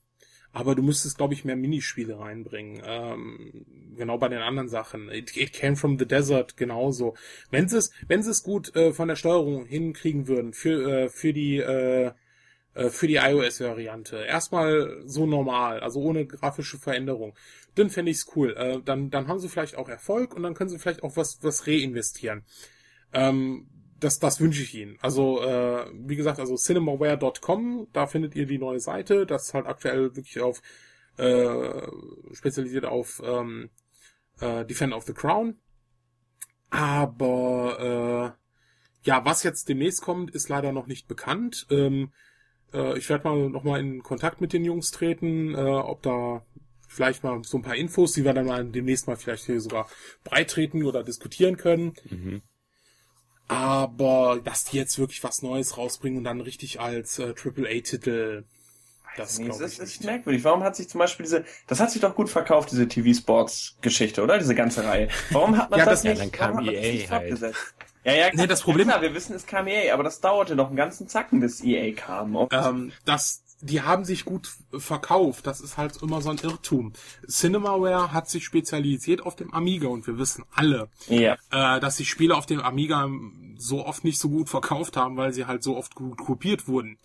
aber du müsstest, glaube ich, mehr Minispiele reinbringen. Ähm, genau bei den anderen Sachen. It, it came from the desert genauso. Wenn sie es, wenn sie es gut äh, von der Steuerung hinkriegen würden für äh, für die äh, äh für die iOS-Variante. Erstmal so normal, also ohne grafische Veränderung. Dann fände ich's cool. Äh, dann, dann haben sie vielleicht auch Erfolg und dann können sie vielleicht auch was, was reinvestieren. Ähm, das, das wünsche ich Ihnen. Also, äh, wie gesagt, also cinemaware.com, da findet ihr die neue Seite. Das ist halt aktuell wirklich auf äh, spezialisiert auf ähm, äh, Defender of the Crown. Aber äh, ja, was jetzt demnächst kommt, ist leider noch nicht bekannt. Ähm, äh, ich werde mal noch mal in Kontakt mit den Jungs treten, äh, ob da vielleicht mal so ein paar Infos, die wir dann mal demnächst mal vielleicht hier sogar breitreten oder diskutieren können. Mhm. Aber dass die jetzt wirklich was Neues rausbringen und dann richtig als äh, AAA-Titel, das Nee, das ich ist nicht. merkwürdig. Warum hat sich zum Beispiel diese, das hat sich doch gut verkauft, diese TV-Sports-Geschichte, oder? Diese ganze Reihe. Warum hat man Ja, das, das- nicht, ja, dann kam warum man das EA nicht halt. fortgesetzt? Ja, ja, Nee, das Problem- Ja, klar, wir wissen, es kam EA, aber das dauerte noch einen ganzen Zacken, bis EA kam. Ähm, das, die haben sich gut verkauft. Das ist halt immer so ein Irrtum. Cinemaware hat sich spezialisiert auf dem Amiga und wir wissen alle, ja. äh, dass sich Spiele auf dem Amiga so oft nicht so gut verkauft haben, weil sie halt so oft gut kopiert wurden.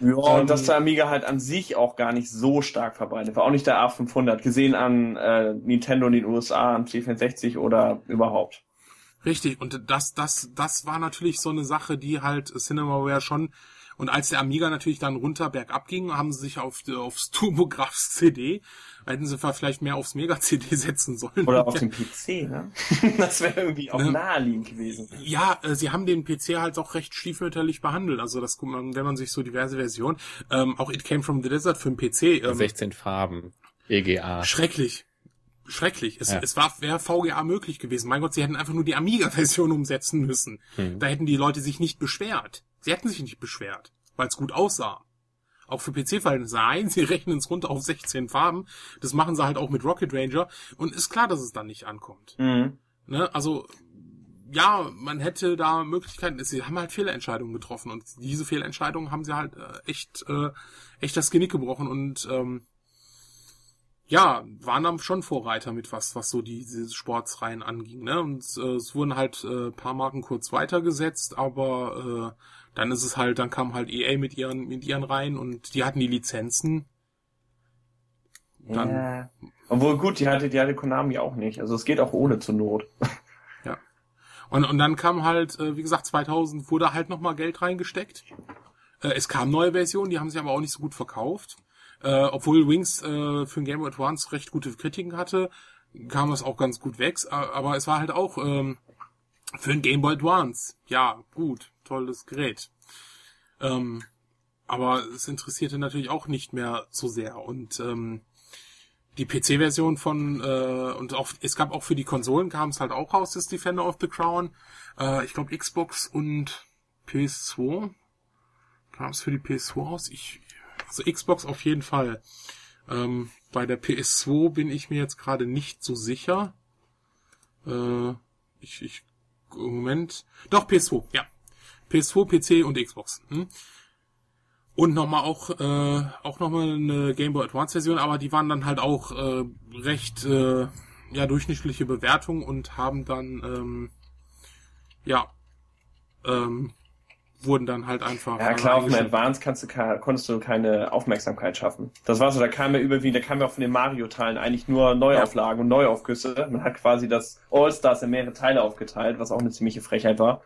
Ja, und dass der Amiga halt an sich auch gar nicht so stark verbreitet war. Auch nicht der A500, gesehen an äh, Nintendo in den USA, an C64 oder überhaupt. Richtig, und das, das, das war natürlich so eine Sache, die halt Cinemaware schon, und als der Amiga natürlich dann runter bergab ging, haben sie sich auf, aufs TurboGrafx CD, hätten sie vielleicht mehr aufs Mega CD setzen sollen. Oder auf dem PC, ne? Das wäre irgendwie auch Ne. naheliegend gewesen. Ja, äh, sie haben den PC halt auch recht stiefmütterlich behandelt. Also das, guckt man, wenn man sich so diverse Versionen, ähm, auch It Came from the Desert für den PC, ähm, 16 Farben. EGA. schrecklich. Schrecklich. Es, Ja. es war, wäre VGA möglich gewesen. Mein Gott, sie hätten einfach nur die Amiga-Version umsetzen müssen. Hm. Da hätten die Leute sich nicht beschwert. Sie hätten sich nicht beschwert, weil es gut aussah. Auch für PC-Verhältnisse. Nein, sie rechnen es runter auf 16 Farben. Das machen sie halt auch mit Rocket Ranger. Und ist klar, dass es dann nicht ankommt. Mhm. Ne? Also, ja, man hätte da Möglichkeiten. Sie haben halt Fehlentscheidungen getroffen. Und diese Fehlentscheidungen haben sie halt äh, echt, äh, echt das Genick gebrochen. Und ähm, ja, waren dann schon Vorreiter mit was, was so die, diese Sportsreihen anging. Ne? Und äh, es wurden halt äh, paar Marken kurz weitergesetzt, aber äh, dann ist es halt, dann kam halt EA mit ihren, mit ihren Reihen und die hatten die Lizenzen. Dann, ja. Obwohl gut, die hatte, die hatte Konami auch nicht. Also es geht auch ohne zur Not. Und, und dann kam halt, äh, wie gesagt, 2000 wurde halt nochmal Geld reingesteckt. Äh, es kamen neue Versionen, die haben sich aber auch nicht so gut verkauft. Äh, obwohl Wings für den Game Boy Advance recht gute Kritiken hatte, kam es auch ganz gut weg. Aber es war halt auch ähm, für den Game Boy Advance. Ja, gut, tolles Gerät. Ähm, aber es interessierte natürlich auch nicht mehr so sehr. Und ähm, die PC-Version von äh, und auch es gab auch für die Konsolen kam es halt auch raus, das Defender of the Crown. Äh, ich glaube Xbox und PS2 kam es für die PS2 raus. Ich also Xbox auf jeden Fall. Ähm, bei der PS2 bin ich mir jetzt gerade nicht so sicher. Äh, ich, ich Moment. Doch PS2, ja. PS2, PC und Xbox. Hm? Und nochmal auch, äh, auch nochmal eine Game Boy Advance Version, aber die waren dann halt auch äh, recht äh, ja, durchschnittliche Bewertungen und haben dann ähm, ja ähm, wurden dann halt einfach. Ja klar, auf dem. Advance kannst du, ke- konntest du keine Aufmerksamkeit schaffen. Das war so, da kam ja überwiegend, da kam ja auch von den Mario-Teilen eigentlich nur Neuauflagen und Neuaufgüsse. Man hat quasi das All-Stars in mehrere Teile aufgeteilt, was auch eine ziemliche Frechheit war.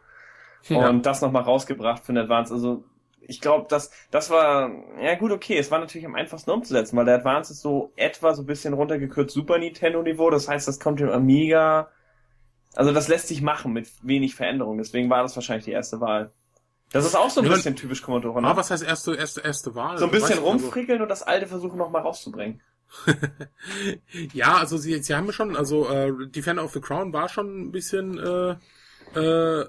Ja. Und das nochmal rausgebracht für den Advance. Also ich glaube, das, das war, ja gut, okay, es war natürlich am einfachsten umzusetzen, weil der Advance ist so etwa so ein bisschen runtergekürzt Super Nintendo-Niveau. Das heißt, das kommt im Amiga. Also das lässt sich machen mit wenig Veränderung. Deswegen war das wahrscheinlich die erste Wahl. Das ist auch so ein Ja, bisschen typisch Commodore. Ne? Aber was heißt erste, erste, erste Wahl? so ein bisschen du, also- rumfrickeln und das alte versuchen nochmal rauszubringen. Ja, also sie, sie haben schon, also äh, Defender of the Crown war schon ein bisschen äh, äh,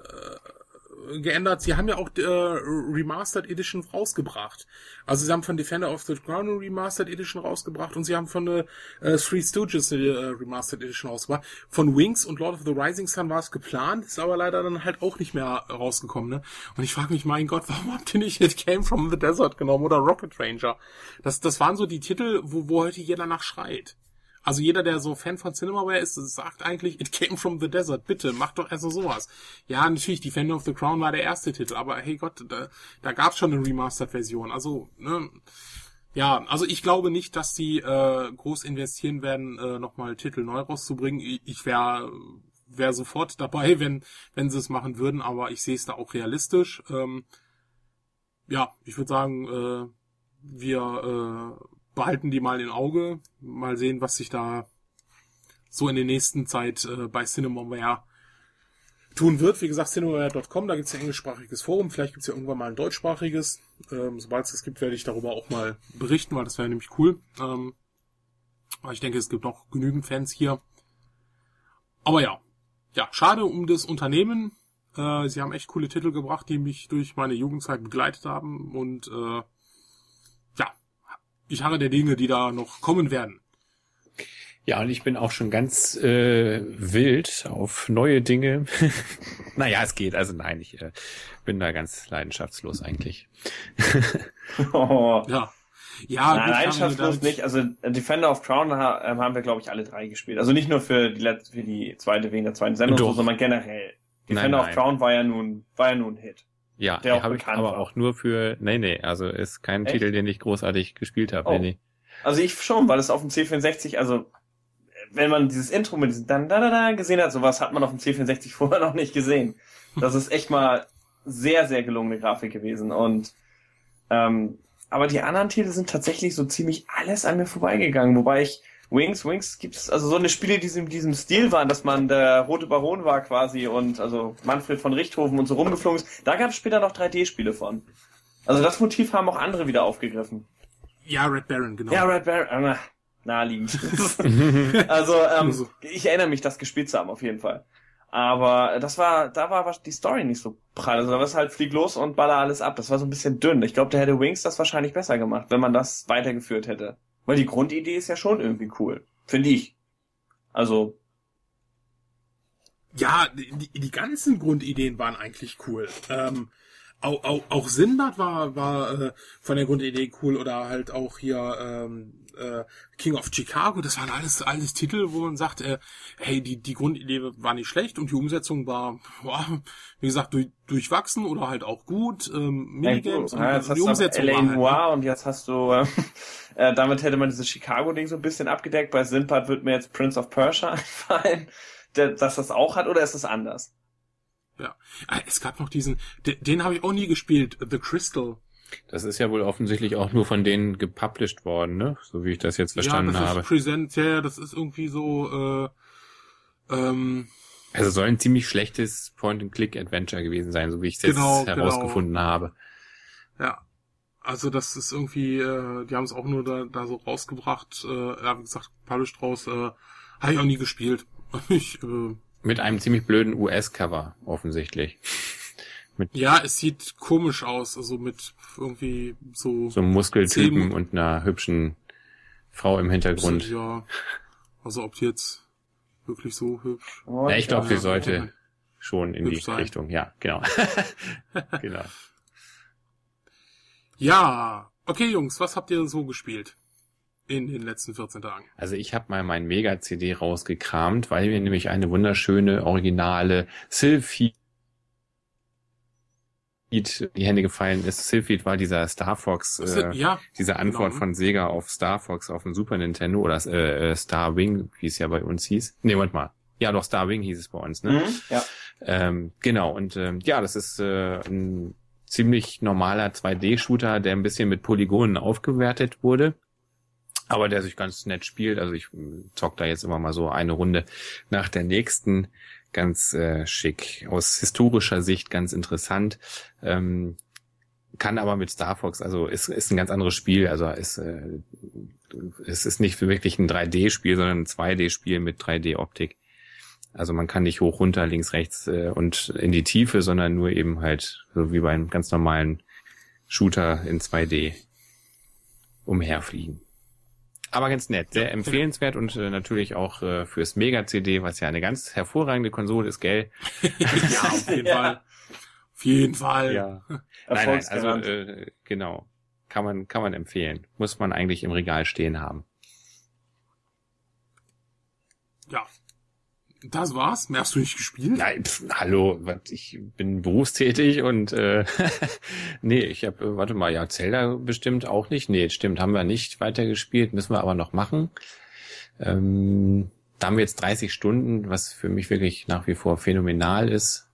geändert. Sie haben ja auch äh, Remastered Edition rausgebracht. Also sie haben von Defender of the Crown eine Remastered Edition rausgebracht und sie haben von äh, äh, Three Stooges eine äh, Remastered Edition rausgebracht. Von Wings und Lord of the Rising Sun war es geplant, ist aber leider dann halt auch nicht mehr rausgekommen. Ne? Und ich frage mich, mein Gott, warum habt ihr nicht It Came from the Desert genommen oder Rocket Ranger? Das, das waren so die Titel, wo, wo heute jeder nach schreit. Also jeder, der so Fan von Cinemaware ist, sagt eigentlich, it came from the desert. Bitte, mach doch erst so sowas. Ja, natürlich, Defender of the Crown war der erste Titel, aber hey Gott, da, da gab's schon eine Remastered-Version. Also, ne, ja, also ich glaube nicht, dass sie äh, groß investieren werden, äh, nochmal Titel neu rauszubringen. Ich, ich wäre wär sofort dabei, wenn, wenn sie es machen würden, aber ich sehe es da auch realistisch. Ähm, ja, ich würde sagen, äh, wir äh, behalten die mal im Auge, mal sehen, was sich da so in der nächsten Zeit äh, bei Cinemaware tun wird. Wie gesagt, cinemaware.com, da gibt's ja englischsprachiges Forum, vielleicht gibt's ja irgendwann mal ein deutschsprachiges. Ähm, Sobald es das gibt, werde ich darüber auch mal berichten, weil das wäre nämlich cool. Ähm, Aber ich denke, es gibt noch genügend Fans hier. Aber ja, ja, schade um das Unternehmen. Äh, sie haben echt coole Titel gebracht, die mich durch meine Jugendzeit begleitet haben. Und äh, ich harre der Dinge, die da noch kommen werden. Ja, und ich bin auch schon ganz äh, wild auf neue Dinge. naja, es geht. Also nein, ich äh, bin da ganz leidenschaftslos eigentlich. Oh. Ja. Ja, Nein, wir leidenschaftslos nicht. Also äh, Defender of Crown ha ähm, haben wir, glaube ich, alle drei gespielt. Also nicht nur für die letzte, für die zweite wegen der zweiten Sendung, Doch. sondern generell. Nein, Defender of nein. Crown war ja nun, war ja nun ein Hit. Ja, Der habe ich aber war. auch nur für. Nee, nee, also ist kein Echt? Titel, den ich großartig gespielt habe. Oh. Nee, nee. Also ich schon, weil es auf dem C64, also wenn man dieses Intro mit diesem dann da da da gesehen hat, sowas hat man auf dem C64 vorher noch nicht gesehen. Das ist echt mal sehr, sehr gelungene Grafik gewesen. Und ähm, aber die anderen Titel sind tatsächlich so ziemlich alles an mir vorbeigegangen, wobei ich Wings, Wings gibt's also so eine Spiele, die in diesem Stil waren, dass man der rote Baron war quasi und also Manfred von Richthofen und so rumgeflogen ist. Da gab es später noch 3D-Spiele von. Also das Motiv haben auch andere wieder aufgegriffen. Ja, Red Baron, genau. Ja, Red Baron, äh, naheliegend. also, ähm, ich erinnere mich, das gespielt zu haben, auf jeden Fall. Aber das war, da war die Story nicht so prall. Also da war es halt flieg los und baller alles ab. Das war so ein bisschen dünn. Ich glaube, da hätte Wings das wahrscheinlich besser gemacht, wenn man das weitergeführt hätte. Weil die Grundidee ist ja schon irgendwie cool. Finde ich. Also, Ja, die, die ganzen Grundideen waren eigentlich cool. Ähm, auch, auch, auch Sinbad war, war äh, von der Grundidee cool oder halt auch hier ähm, äh, King of Chicago. Das waren alles alles Titel, wo man sagt, äh, hey, die die Grundidee war nicht schlecht und die Umsetzung war, boah, wie gesagt, durch, durchwachsen oder halt auch gut. Ähm, Minigames ja, und jetzt hast die du Umsetzung LA war halt, ne? Noir und jetzt hast du, äh, äh, damit hätte man dieses Chicago-Ding so ein bisschen abgedeckt. Bei Sinbad wird mir jetzt Prince of Persia einfallen, der, dass das auch hat, oder ist es anders? Ja, Ah, es gab noch diesen, den, den habe ich auch nie gespielt, The Crystal. Das ist ja wohl offensichtlich auch nur von denen gepublished worden, ne? So wie ich das jetzt verstanden ja, das habe. ist Present, ja, ja, das ist irgendwie so, äh, ähm, Also soll ein ziemlich schlechtes Point-and-Click-Adventure gewesen sein, so wie ich es jetzt Genau, herausgefunden habe. ja. Also das ist irgendwie, äh, die haben es auch nur da, da so rausgebracht, äh, ja, wie gesagt, published raus, äh, habe ich auch nie gespielt. Ich, äh, Mit einem ziemlich blöden US-Cover, offensichtlich. ja, es sieht komisch aus, also mit irgendwie so, So einem Muskeltypen und einer hübschen Frau im Hintergrund. ja, also ob die jetzt wirklich so hübsch. Und, Ja, ich glaube, Ja, sie sollte schon in die Hübsch sein. Richtung. Ja, genau. genau. Ja, okay Jungs, was habt ihr so gespielt in den letzten 14 Tagen? Also ich habe mal mein Mega-CD rausgekramt, weil mir nämlich eine wunderschöne, originale Sylphid in die Hände gefallen ist. Sylphid war dieser Star Fox, äh, ja, diese Antwort genau. von Sega auf Star Fox auf dem Super Nintendo oder äh, äh, Star Wing, wie es ja bei uns hieß. Nee, Moment mal. Ja, doch, Star Wing hieß es bei uns, ne? Mhm, ja. Ähm, genau, und ähm, ja, das ist äh, ein ziemlich normaler 2D-Shooter, der ein bisschen mit Polygonen aufgewertet wurde, aber der sich ganz nett spielt. Also ich äh, zock da jetzt immer mal so eine Runde nach der nächsten. Ganz äh, schick. Aus historischer Sicht ganz interessant. Ähm, kann aber mit Star Fox, also ist, ist ein ganz anderes Spiel. Also ist, äh, es ist nicht wirklich ein 3D-Spiel, sondern ein 2D-Spiel mit 3D-Optik. Also man kann nicht hoch, runter, links, rechts äh, und in die Tiefe, sondern nur eben halt so wie bei einem ganz normalen Shooter in 2D umherfliegen. Aber ganz nett, sehr empfehlenswert und äh, natürlich auch äh, fürs Mega-CD, was ja eine ganz hervorragende Konsole ist, gell? ja, auf jeden Ja. Fall. Auf jeden Fall. Nein, nein, also äh, genau. Kann man, kann man empfehlen. Muss man eigentlich im Regal stehen haben. ja. Das war's. Mehr hast du nicht gespielt? Nein, pf, hallo, ich bin berufstätig und äh, nee, ich habe, äh, warte mal, ja, Zelda bestimmt auch nicht. Nee, stimmt, haben wir nicht weitergespielt, müssen wir aber noch machen. Ähm, da haben wir jetzt 30 Stunden, was für mich wirklich nach wie vor phänomenal ist,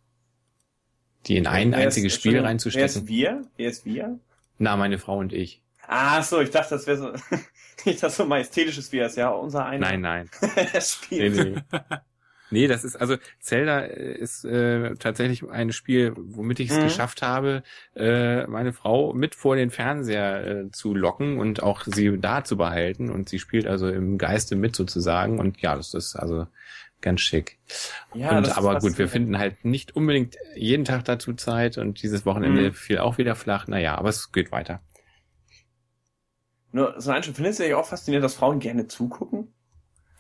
die in ein Wer ist- einziges Spiel Entschuldigung, Wer reinzustecken. ist wir? Wer ist wir? Na, meine Frau und ich. Ah, so, ich dachte, das wäre so, nicht das so majestätisches Wir ist, ja, unser einer Nein, nein. Nee, spielt. nee. Nee, das ist also Zelda äh, ist äh, tatsächlich ein Spiel, womit ich es Mhm. geschafft habe, äh, meine Frau mit vor den Fernseher äh, zu locken und auch sie da zu behalten und sie spielt also im Geiste mit sozusagen und ja, das ist also ganz schick. Ja, und das ist aber gut, wir finden halt nicht unbedingt jeden Tag dazu Zeit und dieses Wochenende Mhm. fiel auch wieder flach. Naja, aber es geht weiter. Nur so ein findest du ja auch faszinierend, dass Frauen gerne zugucken?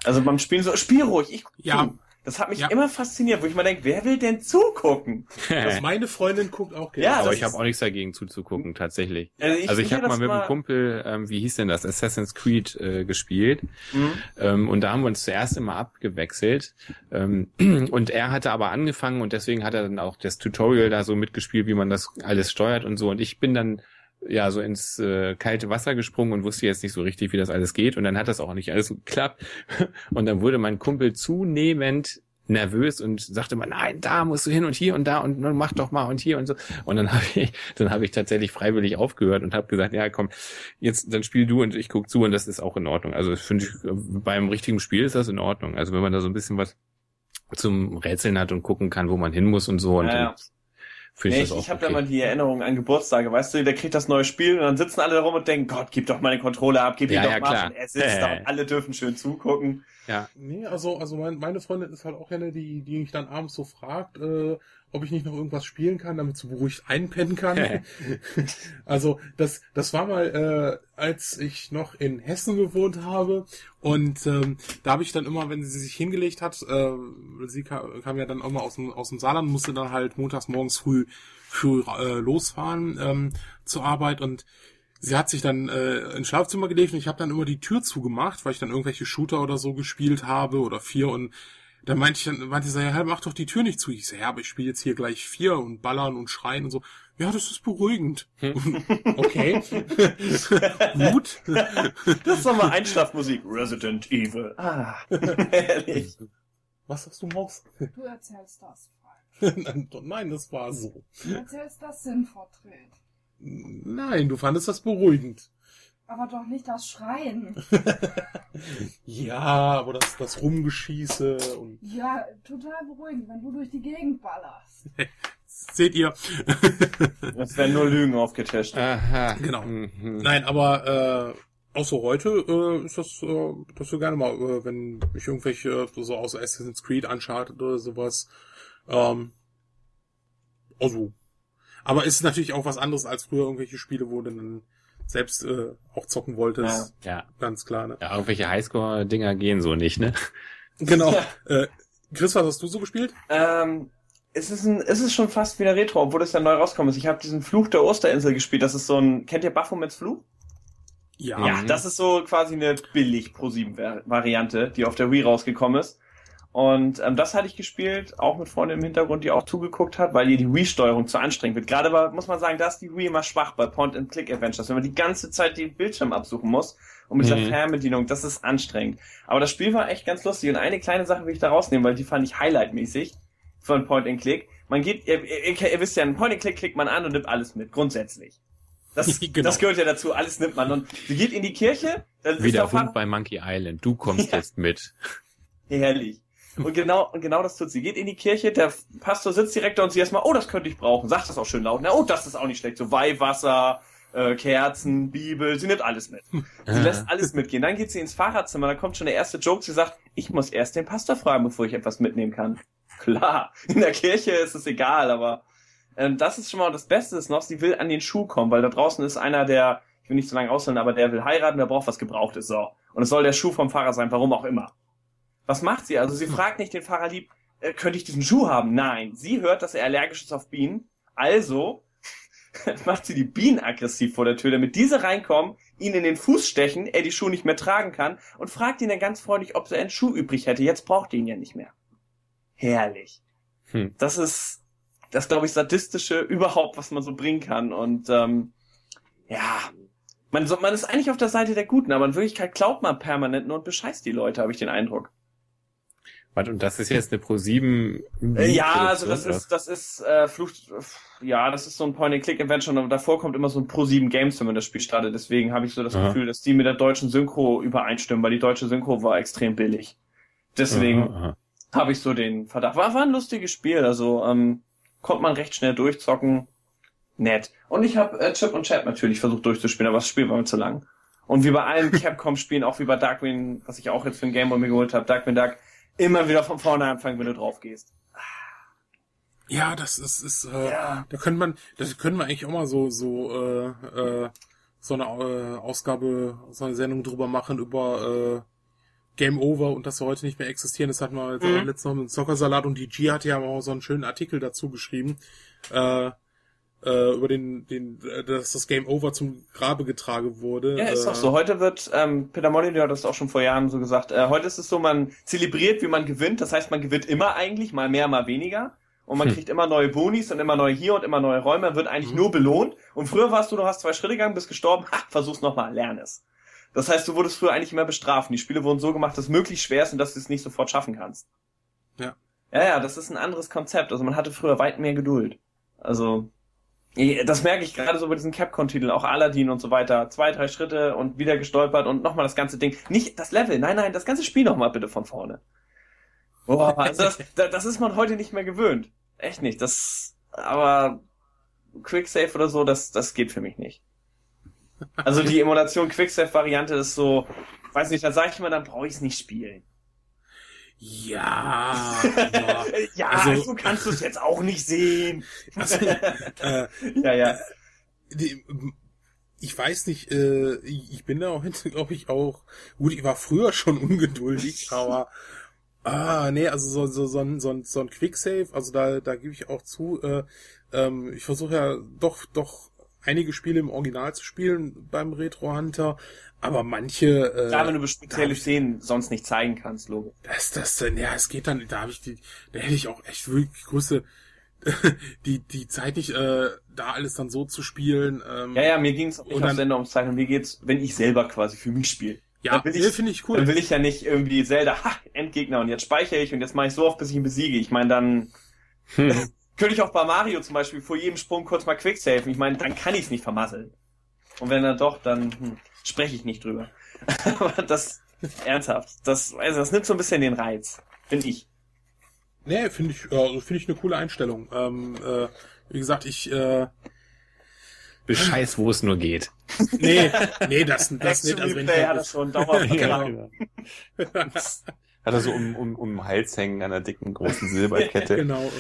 Also beim Spielen so, spiel ruhig, ich guck Ja. Das hat mich Ja. immer fasziniert, wo ich mal denke, wer will denn zugucken? Also meine Freundin guckt auch gerne. Ja, aber ich habe auch nichts dagegen zuzugucken, tatsächlich. Also ich, Also ich habe mal mit einem Kumpel, ähm, wie hieß denn das, Assassin's Creed äh, gespielt. Mhm. Ähm, und da haben wir uns zuerst immer abgewechselt. Ähm, und er hatte aber angefangen und deswegen hat er dann auch das Tutorial da so mitgespielt, wie man das alles steuert und so. Und ich bin dann ja so ins äh, kalte Wasser gesprungen und wusste jetzt nicht so richtig, wie das alles geht. Und dann hat das auch nicht alles geklappt. Und dann wurde mein Kumpel zunehmend nervös und sagte mal, nein, da musst du hin und hier und da und nun mach doch mal und hier und so. Und dann habe ich, dann habe ich tatsächlich freiwillig aufgehört und habe gesagt, ja komm, jetzt dann spiel du und ich guck zu und das ist auch in Ordnung. Also finde ich, beim richtigen Spiel ist das in Ordnung. Also wenn man da so ein bisschen was zum Rätseln hat und gucken kann, wo man hin muss und so, und Ja, ja. Finde Nee, ich ich habe da okay. mal die Erinnerung an Geburtstage, weißt du, der kriegt das neue Spiel und dann sitzen alle da rum und denken, Gott, gib doch mal den Controller ab, gib ihn Ja, doch ja, mal. klar. Und er sitzt da und alle dürfen schön zugucken. Nee, also, also mein, meine Freundin ist halt auch eine, die, die mich dann abends so fragt, äh, ob ich nicht noch irgendwas spielen kann, damit sie beruhigt einpennen kann. also das, das war mal, äh, als ich noch in Hessen gewohnt habe und ähm, da habe ich dann immer, wenn sie sich hingelegt hat, äh, sie kam, kam ja dann auch mal aus dem, aus dem Saarland, musste dann halt montags morgens früh, früh äh, losfahren ähm, zur Arbeit und sie hat sich dann äh, ins Schlafzimmer gelegt und ich habe dann immer die Tür zugemacht, weil ich dann irgendwelche Shooter oder so gespielt habe oder vier und dann meinte ich dann, meinte sie, ja, mach doch die Tür nicht zu. Ich so, ja, aber ich spiele jetzt hier gleich vier und ballern und schreien und so. Ja, das ist beruhigend. okay. Gut. Das ist doch mal Einschlafmusik. Resident Evil. Ah, herrlich. Was sagst du, Maus? Du erzählst das falsch. Nein, das war so. Du erzählst das sinnverdreht. Nein, du fandest das beruhigend. Aber doch nicht das Schreien. Ja, aber das, das Rumgeschieße und Ja, total beruhigend, wenn du durch die Gegend ballerst. seht ihr. Es werden nur Lügen aufgetischt. Aha. Genau. Mhm. Nein, aber äh, auch so heute äh, ist das, äh, das so gerne mal, äh, wenn ich irgendwelche so aus Assassin's Creed Uncharted oder sowas. Ähm, also, aber ist natürlich auch was anderes als früher irgendwelche Spiele, wo du dann selbst äh, auch zocken wolltest. Ja. Ganz klar, ne? ja, irgendwelche Highscore-Dinger gehen so nicht, ne? Genau. Ja. Äh, Chris, was hast du so gespielt? Ähm, es ist ein, es ist schon fast wieder Retro, obwohl das ja neu rauskommt. Ich habe diesen Fluch der Osterinsel gespielt. Das ist so ein, kennt ihr Baphomets Fluch? Ja. Ja, das ist so quasi eine billig Pro 7 Variante, die auf der Wii rausgekommen ist. Und ähm, das hatte ich gespielt, auch mit Freunden im Hintergrund, die auch zugeguckt hat, weil ihr die Wii-Steuerung zu anstrengend wird. Gerade aber muss man sagen, da ist die Wii immer schwach bei Point-and-Click-Adventures, wenn man die ganze Zeit den Bildschirm absuchen muss und mit Mhm. Fernbedienung, das ist anstrengend. Aber das Spiel war echt ganz lustig und eine kleine Sache will ich da rausnehmen, weil die fand ich highlightmäßig von Point-and-Click. Man geht, ihr, ihr, ihr, wisst ja, ein Point-and-Click klickt man an und nimmt alles mit, grundsätzlich. Das, Genau. das gehört ja dazu, alles nimmt man. Und sie geht in die Kirche, dann ist Wie der der Hund bei Monkey Island. Du kommst Ja. jetzt mit. herrlich. Und genau, und genau das tut sie. Geht in die Kirche, der Pastor sitzt direkt da und sie erstmal, oh, das könnte ich brauchen. Sagt das auch schön laut. Na, oh, das ist auch nicht schlecht. So Weihwasser, äh, Kerzen, Bibel, sie nimmt alles mit. Sie lässt alles mitgehen. Dann geht sie ins Fahrerzimmer, dann kommt schon der erste Joke. Sie sagt, ich muss erst den Pastor fragen, bevor ich etwas mitnehmen kann. Klar, in der Kirche ist es egal, aber ähm, das ist schon mal das Beste ist noch, sie will an den Schuh kommen, weil da draußen ist einer, der, ich will nicht so lange ausholen, aber der will heiraten, der braucht was Gebrauchtes, so. Und es soll der Schuh vom Fahrer sein, warum auch immer. Was macht sie? Also sie fragt nicht den Fahrer lieb, äh, könnte ich diesen Schuh haben? Nein. Sie hört, dass er allergisch ist auf Bienen. Also macht sie die Bienen aggressiv vor der Tür, damit diese reinkommen, ihn in den Fuß stechen, er die Schuhe nicht mehr tragen kann und fragt ihn dann ganz freundlich, ob er einen Schuh übrig hätte. Jetzt braucht er ihn ja nicht mehr. Herrlich. Hm. Das ist das, glaube ich, sadistische überhaupt, was man so bringen kann. Und ähm, ja, man, man ist eigentlich auf der Seite der Guten, aber in Wirklichkeit klaut man permanent nur und bescheißt die Leute, habe ich den Eindruck. Warte, und das ist jetzt eine Pro 7 Äh, ja, also das ist, das ist äh, Fluch, ja, das ist so ein Point-and-Click-Adventure und davor kommt immer so ein Pro 7 Games, wenn man das Spiel startet. Deswegen habe ich so das Aha. Gefühl, dass die mit der deutschen Synchro übereinstimmen, weil die deutsche Synchro war extrem billig. Deswegen. Habe ich so den Verdacht. War, war ein lustiges Spiel, also ähm, konnte man recht schnell durchzocken. Nett. Und ich habe äh, Chip und Chat natürlich versucht durchzuspielen, aber das Spiel war mir zu lang. Und wie bei allen Capcom-Spielen, auch wie bei Darkwing, was ich auch jetzt für ein Game Boy mir geholt habe, Darkwing Duck, immer wieder von vorne anfangen, wenn du drauf gehst. Ja, das ist, ist äh, Ja. da könnte man, das können wir eigentlich auch mal so, so, äh, äh, so eine äh, Ausgabe, so eine Sendung drüber machen über äh, Game Over und dass wir heute nicht mehr existieren. Das hatten wir Mhm. letztens noch mit Zockersalat und die G hat ja auch so einen schönen Artikel dazu geschrieben, äh, äh, über den, den, äh, dass das Game Over zum Grabe getragen wurde. Ja, ist äh, doch so. Heute wird, ähm, Peter Molyneux hat das auch schon vor Jahren so gesagt, äh, heute ist es so, man zelebriert, wie man gewinnt. Das heißt, man gewinnt immer eigentlich, mal mehr, mal weniger. Und man Hm. kriegt immer neue Bonis und immer neue hier und immer neue Räume, wird eigentlich nur belohnt. Und früher warst du, du hast zwei Schritte gegangen, bist gestorben, ha, versuch's nochmal, lern es. Das heißt, du wurdest früher eigentlich immer bestraft. Die Spiele wurden so gemacht, dass es möglichst schwer ist und dass du es nicht sofort schaffen kannst. Ja. Ja, ja, das ist ein anderes Konzept. Also man hatte früher weit mehr Geduld. Also, das merke ich gerade so bei diesen Capcom-Titeln, auch Aladdin und so weiter. Zwei, drei Schritte und wieder gestolpert und nochmal das ganze Ding. Nicht das Level, nein, nein, das ganze Spiel nochmal bitte von vorne. Boah, also das, da- das ist man heute nicht mehr gewöhnt. Echt nicht. Das, aber Quicksave oder so, das, das geht für mich nicht. Also die Emulation Quicksave-Variante ist so, weiß nicht, da sage ich immer, dann brauche ich es nicht spielen. Ja, ja, Also- so kannst du es jetzt auch nicht sehen. also, äh, Ja, ja. die, ich weiß nicht, äh, ich bin da auch, glaube ich, auch, gut, ich war früher schon ungeduldig, aber, ah, nee, also so, so, so, ein, so, ein, so ein Quicksave, also da, da gebe ich auch zu, äh, ähm, ich versuche ja doch, doch einige Spiele im Original zu spielen beim Retro Hunter, aber manche, äh, Klar, wenn du spezielle Szenen sonst nicht zeigen kannst, Logo. das, das, denn, ja, es geht dann, da habe ich die, da hätte ich auch echt wirklich größte, die, die Zeit nicht, äh, da alles dann so zu spielen, ähm, Ja, ja, mir ging es auch nicht auf dann- Sender ums Zeichnen. Mir geht's, wenn ich selber quasi für mich spiele. ja, dann will ich- nee, finde ich cool. Dann will ich ja nicht irgendwie Zelda, ha, Endgegner und jetzt speichere ich und jetzt mache ich so oft, bis ich ihn besiege. Ich meine, dann Hm. könnte ich auch bei Mario zum Beispiel vor jedem Sprung kurz mal quicksafen. Ich meine, dann kann ich es nicht vermasseln. Und wenn dann doch, dann hm, spreche ich nicht drüber. Aber das, ernsthaft, das, also das nimmt so ein bisschen den Reiz. Finde ich. Nee, finde ich, äh, finde ich eine coole Einstellung. Ähm, äh, wie gesagt, ich, äh, Bescheiß, wo es nur geht. nee, nee, das, das nicht. Also wenn ich, Replay hat das schon dauerhaft Ja. gemacht. Hat er so um, um, um den Hals hängen an einer dicken, großen Silberkette. genau,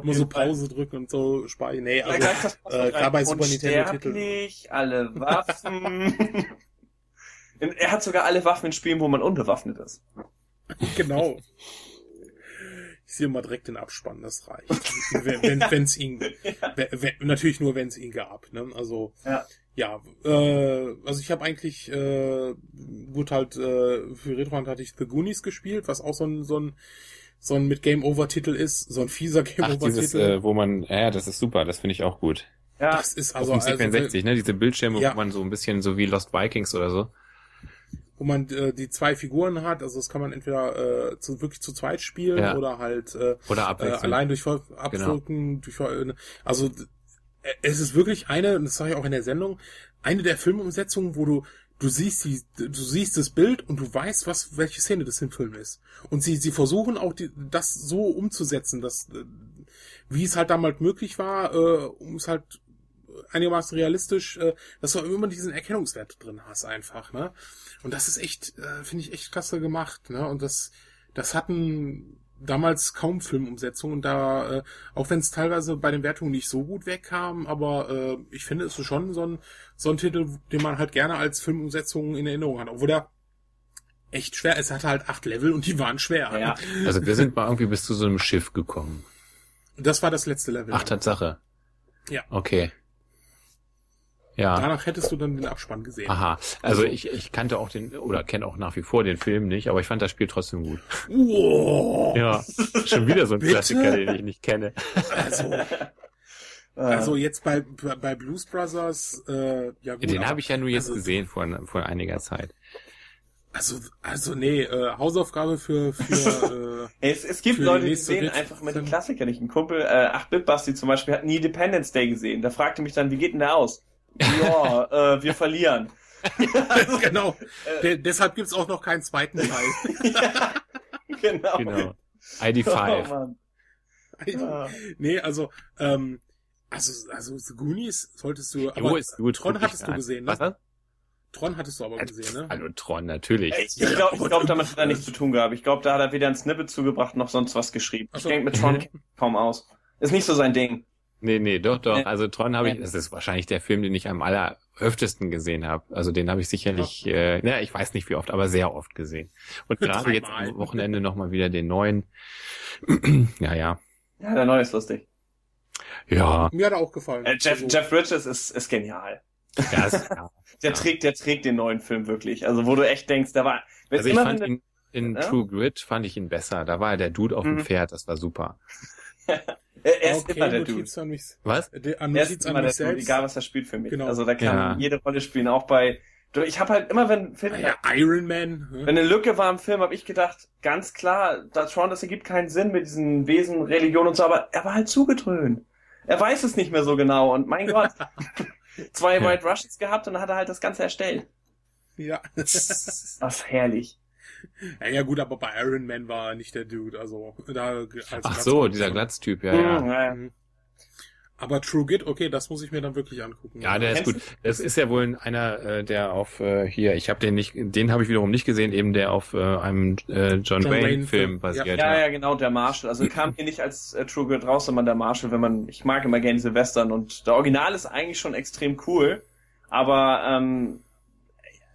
immer so jeden Fall. Pause drücken und so speichern. Nee, Ja, also, Passwort äh, klar bei Super Nintendo Titeln. Unsterblich, alle Waffen. er hat sogar alle Waffen in Spielen, wo man unbewaffnet ist. Genau. Ich sehe mal direkt den Abspann, das reicht. wenn wenn wenn's ihn, wenn, wenn, natürlich nur, wenn es ihn gab. Ne? Also Ja. ja, äh, also ich habe eigentlich äh, gut halt äh, für Retrohand hatte ich The Goonies gespielt, was auch so ein so ein so ein mit Game Over Titel ist, so ein fieser Game Ach, Over dieses, Titel. äh, wo man, ja, das ist super, das finde ich auch gut. Ja, das ist Also, also, Auf dem also C64, ne, diese Bildschirme, Ja. wo man so ein bisschen so wie Lost Vikings oder so. wo man äh, die zwei Figuren hat, also das kann man entweder äh, zu, wirklich zu zweit spielen Ja. oder halt äh, Oder äh, allein durch Ver- Abdrücken, durch Ver- also d- es ist wirklich eine, und das sage ich auch in der Sendung, eine der Filmumsetzungen, wo du du siehst die, du siehst das Bild und du weißt, was welche Szene das im Film ist. Und sie sie versuchen auch die, das so umzusetzen, dass äh, wie es halt damals möglich war, äh, um es halt einigermaßen realistisch, äh, dass du immer diesen Erkennungswert drin hast einfach, ne? Und das ist echt, äh, finde ich echt klasse gemacht, ne? Und das, das hatten damals kaum Filmumsetzungen und da, äh, auch wenn es teilweise bei den Wertungen nicht so gut wegkam, aber äh, ich finde, es ist schon so ein, so ein Titel, den man halt gerne als Filmumsetzung in Erinnerung hat, obwohl der echt schwer ist. Er hatte halt acht Level und die waren schwer. ja. Also wir sind mal irgendwie bis zu so einem Schiff gekommen. Das war das letzte Level. Ach, Tatsache. Ja. Okay. Ja. Danach hättest du dann den Abspann gesehen. Aha. Also ich, ich kannte auch den, oder kenne auch nach wie vor den Film nicht, aber ich fand das Spiel trotzdem gut. Wow. Ja. Schon wieder so ein? Klassiker, den ich nicht kenne. Also, also jetzt bei, bei Blues Brothers, äh, ja gut. Den habe ich ja nur jetzt also, gesehen vor, vor einiger Zeit. Also, also nee, äh, Hausaufgabe für, für äh, Es, es gibt die Leute, die nächste sehen Rit- einfach die dann- Klassiker nicht. Ein Kumpel, äh, 8-Bit-Basti zum Beispiel, hat nie Independence Day gesehen. Der fragte mich dann, wie geht denn der aus? Ja, äh, wir verlieren. genau. De deshalb gibt's auch noch keinen zweiten Teil. genau. Genau. ID5. Oh, Mann. Ah. nee, also, ähm, also, also The Goonies solltest du, aber Jo, ist gut. Tron ich hattest du an. gesehen, ne? Was? Tron hattest du aber gesehen, ne? Hallo Tron, natürlich. Ich glaube, ich glaub, damit hat er nichts zu tun gehabt. Ich glaube, da hat er weder ein Snippet zugebracht noch sonst was geschrieben. Ach Ich so. denke, mit Tron er kaum aus. Ist nicht so sein Ding. Nee, nee, doch, doch. Nee. Also Tron habe ich, das ist wahrscheinlich der Film, den ich am alleröftesten gesehen habe. Also den habe ich sicherlich, äh, na, ich weiß nicht wie oft, aber sehr oft gesehen. Und gerade jetzt am Wochenende nochmal wieder den neuen. ja, ja. Ja, der neue ist lustig. Ja, Mir hat er auch gefallen. Äh, Jeff, Also, Jeff Bridges ist, ist genial. ja, ist, ja. Der Ja. trägt, der trägt den neuen Film wirklich. Also wo du echt denkst, da war, Also ich immer fand ihn in Ja? True Grit fand ich ihn besser. Da war der Dude auf dem Mhm. Pferd, das war super. er, er ist okay, immer der Dude. Notiz an mich, Was? äh, an Er ist Notiz immer an der mich Dude, selbst. egal was er spielt für mich. Genau. Also der kann Ja. jede Rolle spielen, auch bei. Du, Ich habe halt immer, wenn Film, Ah ja, Iron Man. ne? wenn eine Lücke war im Film, habe ich gedacht, ganz klar, da Tron, das ergibt keinen Sinn mit diesen Wesen, Religion und so, aber er war halt zugedröhnt. Er weiß es nicht mehr so genau und mein Gott, zwei Ja. White Russians gehabt und dann hat er halt das Ganze erstellt. Ja. Was herrlich. Ja. Ja gut, aber bei Iron Man war er nicht der Dude. Also da. Als Ach so, dieser Glatztyp, ja, ja. Hm, ja. Mhm. Aber True Git, okay, das muss ich mir dann wirklich angucken. Ja, der ist gut. Das ist ja wohl einer, äh, der auf äh, hier, ich habe den nicht, den habe ich wiederum nicht gesehen, eben der auf äh, einem äh, John, John Wayne Wayne-Film, Film ja. basiert. Ja, ja, genau, der Marshall. Also kam hier nicht als äh, True Grit raus, sondern der Marshall, wenn man, ich mag immer gerne diese Western und der Original ist eigentlich schon extrem cool, aber ähm,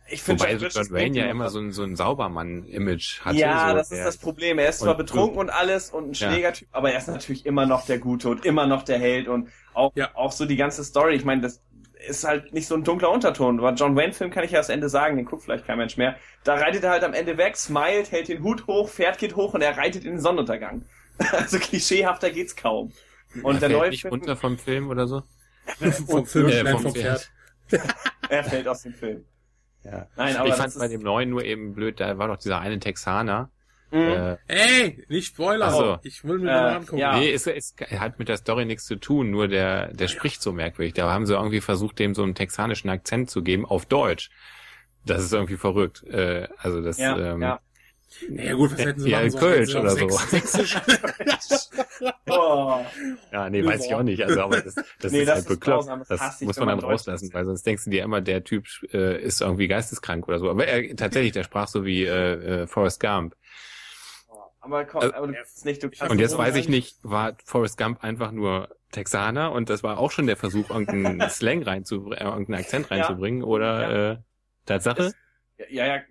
ich finde Wobei Bridges John Wayne ja immer so ein, so ein Saubermann-Image hatte. Ja, so, das ist das Problem. Er ist zwar betrunken und alles und ein Ja. Schlägertyp, aber er ist natürlich immer noch der Gute und immer noch der Held und auch, Ja. auch so die ganze Story. Ich meine, das ist halt nicht so ein dunkler Unterton. Bei John Wayne-Film kann ich ja das Ende sagen, den guckt vielleicht kein Mensch mehr. Da reitet er halt am Ende weg, smilet, hält den Hut hoch, Pferd geht hoch und er reitet in den Sonnenuntergang. Also klischeehafter geht's kaum. Und der fällt neue nicht Film, runter vom Film oder so. vom Film, Äh, nein, vom vom Pferd. er fällt aus dem Film. Ja. Nein, aber ich fand bei dem neuen nur eben blöd, da war doch dieser eine Texaner. mh, Äh, Ey, nicht Spoiler. Ach so. Ich will mir Äh, mal angucken. ja. Nee, ist, ist, hat mit der Story nichts zu tun, nur der, der spricht so merkwürdig. Da haben sie irgendwie versucht, dem so einen texanischen Akzent zu geben auf Deutsch. Das ist irgendwie verrückt. Äh, also das, ja, ähm, ja. Ja gut, was hätten sie Ja, machen in sollen? Kölsch oder so. Sächsisch. Oh. Ja, nee, weiß ich auch nicht. Also, aber das, das Nee, ist das halt ist bekloppt. grausam, das Das, muss man dann rauslassen, weil sonst denkst du dir immer, der Typ äh, ist irgendwie geisteskrank oder so. Aber er tatsächlich, der sprach so wie äh, äh, Forrest Gump. Aber komm, Also- aber du kannst nicht, du Und jetzt weiß ich nicht, war Forrest Gump einfach nur Texaner und das war auch schon der Versuch, irgendeinen Slang reinzubringen, äh, irgendeinen Akzent Ja. reinzubringen oder äh, Tatsache? Ja, ja,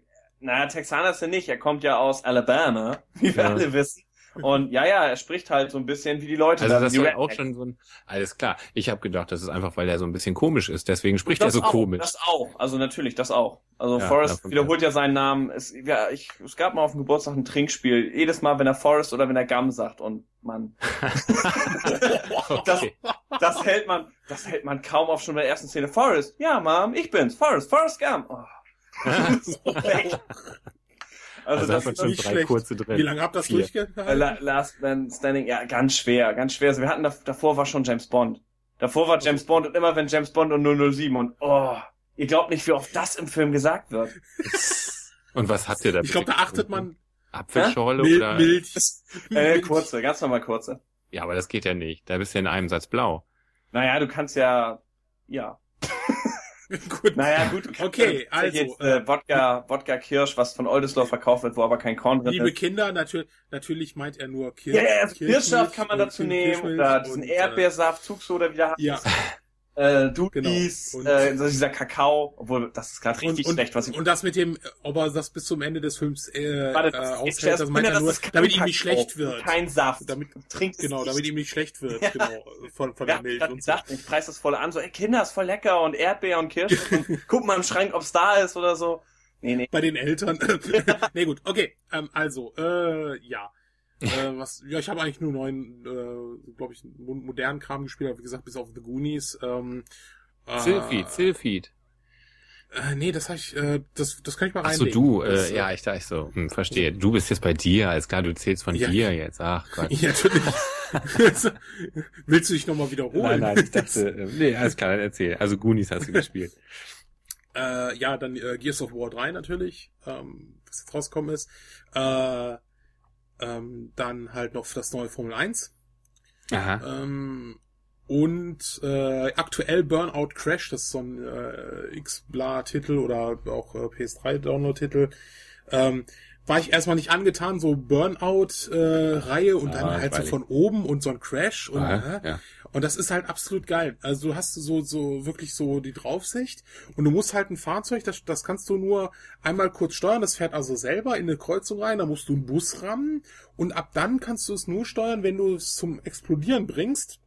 naja, Texaner ist er nicht. Er kommt ja aus Alabama, wie wir Ja. alle wissen. Und ja, ja, er spricht halt so ein bisschen wie die Leute. Also da, das soll Rednecks. auch schon so ein, alles klar. Ich habe gedacht, das ist einfach, weil er so ein bisschen komisch ist, deswegen spricht das er so auch, komisch. Das auch, also natürlich, das auch. Also Ja, Forrest wiederholt ja seinen Namen. Es, ja, ich, es gab mal auf dem Geburtstag ein Trinkspiel. Jedes Mal, wenn er Forrest oder wenn er Gum sagt und man, das, das hält man, das hält man kaum auf schon bei der ersten Szene. Forrest, ja, Mom, ich bin's, Forrest, Forrest Gum. Oh. So weg. Also, Also, das ist schon nicht drei schlecht. kurze drin. Wie lange habt ihr das. Äh, durchgehalten? La Last Man Standing, ja, ganz schwer, ganz schwer. Also wir hatten, da, davor war schon James Bond. Davor war James Bond und immer wenn James Bond und 007 und, oh, ihr glaubt nicht, wie oft das im Film gesagt wird. Und was habt ihr da? Ich glaube, da achtet man Apfelschorle Mil oder? Milch. Äh, kurze, ganz normal kurze. Ja, aber das geht ja nicht. Da bist du ja in einem Satz blau. Naja, du kannst ja, ja. Gut. Naja, gut, Okay, also, jetzt, äh, Wodka, Wodka Kirsch, was von Oldesloe verkauft wird, wo aber kein Korn drin Liebe ist. Kinder, natürlich, natürlich meint er nur Kirsch. Ja, ja, also Kirschsaft kann man dazu nehmen, oder diesen und, Erdbeersaft, Zugsoda wieder Äh, ja, äh, Dudis, Genau. Äh, so dieser Kakao, obwohl das ist gerade richtig und, schlecht, was ich und das mit dem, ob er das bis zum Ende des Films äh, Warte, äh, das ist aushält, das meint er nur, kein damit ihm nicht schlecht wird. Kein Saft. Damit, Trinkt genau, damit nicht. ihm nicht schlecht wird, Ja. genau, von, von Ja, der Milch und so. gedacht, ich preis das voll an, so, ey, Kinder, ist voll lecker und Erdbeer und Kirsch und guck mal im Schrank, ob's da ist oder so. Nee, nee. Bei den Eltern. nee, gut, okay, ähm, also, äh, ja. äh, was, ja, ich habe eigentlich nur neuen, äh, glaube ich, mo- modernen Kram gespielt, aber wie gesagt, bis auf The Goonies. Ähm, äh, Silphid, Silphid. Äh, nee, das habe ich, äh, das, das kann ich mal Ach so, reinlegen. du, das, äh, ja, ich dachte so, hm, verstehe. Du bist jetzt bei dir, alles klar, du zählst von Ja. dir jetzt. Ach Gott. Ja, natürlich. Willst du dich nochmal wiederholen? Nein, nein, ich dachte, äh, nee, alles klar, dann erzähl. Also Goonies hast du gespielt. Äh, ja, dann äh, Gears of War 3 natürlich, ähm, was jetzt rausgekommen ist. Äh, Ähm, dann halt noch das neue Formel 1. Aha. Ähm, und äh, aktuell Burnout Crash, das ist so ein äh, X-Bla-Titel oder auch äh, PS3-Download-Titel. Ähm, war ich erstmal nicht angetan, so Burnout-Reihe und Ah, dann halt so von oben und so ein Crash und Aha, äh, ja. und das ist halt absolut geil. Also du hast so, so wirklich so die Draufsicht und du musst halt ein Fahrzeug, das, das kannst du nur einmal kurz steuern, das fährt also selber in eine Kreuzung rein, da musst du einen Bus rammen und ab dann kannst du es nur steuern, wenn du es zum Explodieren bringst.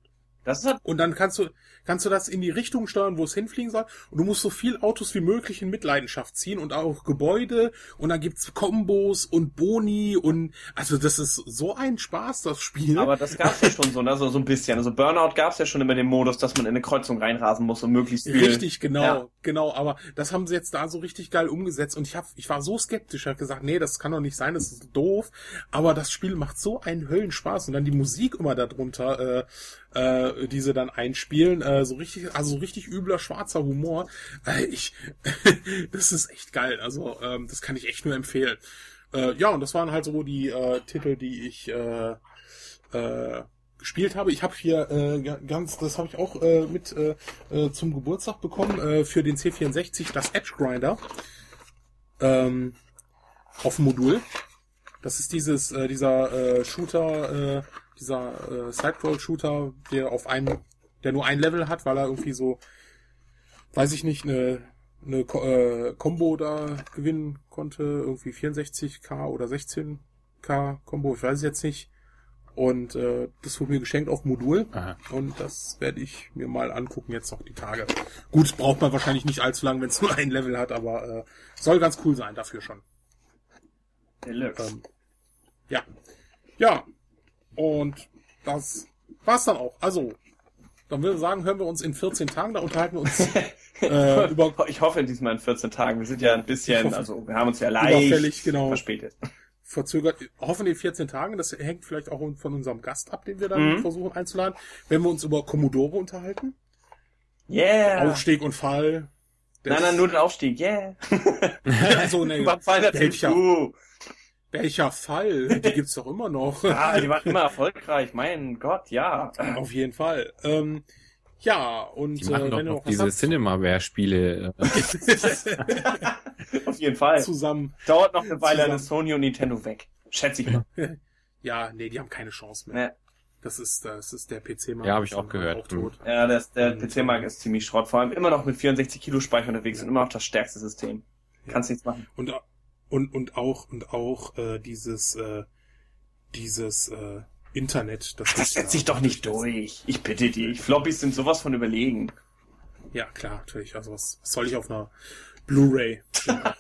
Das ist halt, Und dann kannst du, kannst du das in die Richtung steuern, wo es hinfliegen soll. Und du musst so viel Autos wie möglich in Mitleidenschaft ziehen und auch Gebäude. Und dann gibt's Kombos und Boni und, also das ist so ein Spaß, das Spiel. aber das gab's ja schon so, ne? so, so ein bisschen. Also Burnout gab's ja schon immer den Modus, dass man in eine Kreuzung reinrasen muss und möglichst viel. Richtig, genau, Ja. genau. Aber das haben sie jetzt da so richtig geil umgesetzt. Und ich hab, ich war so skeptisch, hab gesagt, nee, das kann doch nicht sein, das ist doof. Aber das Spiel macht so einen Höllenspaß. Und dann die Musik immer darunter, äh, äh, die sie dann einspielen, äh, so richtig, also so richtig übler schwarzer Humor. Äh, ich, das ist echt geil. Also ähm, das kann ich echt nur empfehlen. Äh, ja, und das waren halt so die äh, Titel, die ich äh, äh, gespielt habe. Ich habe hier äh, ga- ganz, das habe ich auch äh, mit äh, äh, zum Geburtstag bekommen äh, für den C64 das Edge Grinder ähm, auf dem Modul. Das ist dieses äh, dieser äh, Shooter, äh, dieser äh, Sidescroll-Shooter, der auf einem, der nur ein Level hat, weil er irgendwie so, weiß ich nicht, eine eine Ko äh, Combo da gewinnen konnte, irgendwie 64k oder 16k Combo, ich weiß es jetzt nicht. Und äh, das wurde mir geschenkt auf Modul. Aha. Und das werde ich mir mal angucken jetzt noch die Tage. Gut, braucht man wahrscheinlich nicht allzu lang, wenn es nur ein Level hat, aber äh, soll ganz cool sein dafür schon. Deluxe. Ähm, ja. Ja. Und das war's dann auch. Also, dann würde ich sagen, hören wir uns in 14 Tagen. Da unterhalten wir uns äh, über ich hoffe diesmal in 14 Tagen. Wir sind ja ein bisschen, hoffe- also wir haben uns ja leicht genau, verspätet. verzögert. Hoffen in 14 Tagen. Das hängt vielleicht auch von unserem Gast ab, den wir dann Mhm. versuchen einzuladen. Wenn wir uns über Commodore unterhalten. Yeah! Aufstieg und Fall. Nein, nein, nur den Aufstieg, yeah! so, ne, Überfall natürlich welcher, du. Welcher Fall? Die gibt's doch immer noch. Ja, die waren immer erfolgreich, mein Gott, ja. Auf jeden Fall. Ähm, ja, und Die machen äh, doch wenn ihr noch noch diese Cinemaware-Spiele. Äh, Auf jeden Fall. zusammen. Dauert noch eine Weile, ist Sony und Nintendo weg. Schätze ich mal. Ja, nee, die haben keine Chance mehr. Ne. Das ist, das ist der PC-Markt. Ja, hab ich auch gehört. Auch tot. Ja, das, der Und, PC-Markt ist ziemlich Schrott. Vor allem immer noch mit 64 Kilo Speicher unterwegs und immer noch das stärkste System. Ja. Kannst nichts machen. Und, und, und auch, und auch, äh, dieses, äh, dieses, äh, Internet. Das, Das ist setzt sich doch nicht durch. Ich bitte dich. Floppies sind sowas von überlegen. Ja, klar, natürlich. Also, was, was soll ich auf einer Blu-ray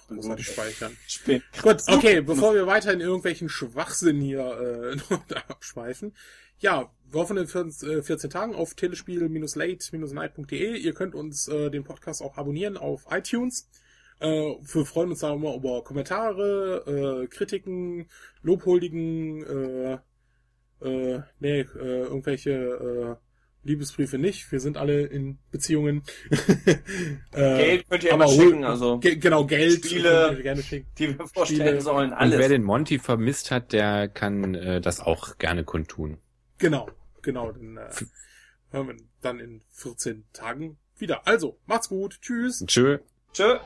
großartig speichern? Spinn. Gut, okay, bevor wir weiter in irgendwelchen Schwachsinn hier äh, abschweifen. Ja, wir hoffen in 14, äh, 14 Tagen auf telespiel-late-night.de. Ihr könnt uns äh, den Podcast auch abonnieren auf iTunes. Äh, wir freuen uns da immer über Kommentare, äh, Kritiken, Lobhuldigen, äh, äh, nee, äh, irgendwelche äh, Liebesbriefe nicht. Wir sind alle in Beziehungen. äh, Geld könnt ihr aber immer schicken, also Ge genau, Geld. Spiele. gerne schicken. die wir vorstellen Spiele. sollen. und Alles. wer den Monty vermisst hat, der kann äh, das auch gerne kundtun. Genau, genau. Dann äh, hören wir dann in 14 Tagen wieder. Also, macht's gut. Tschüss. Tschö. Tschö.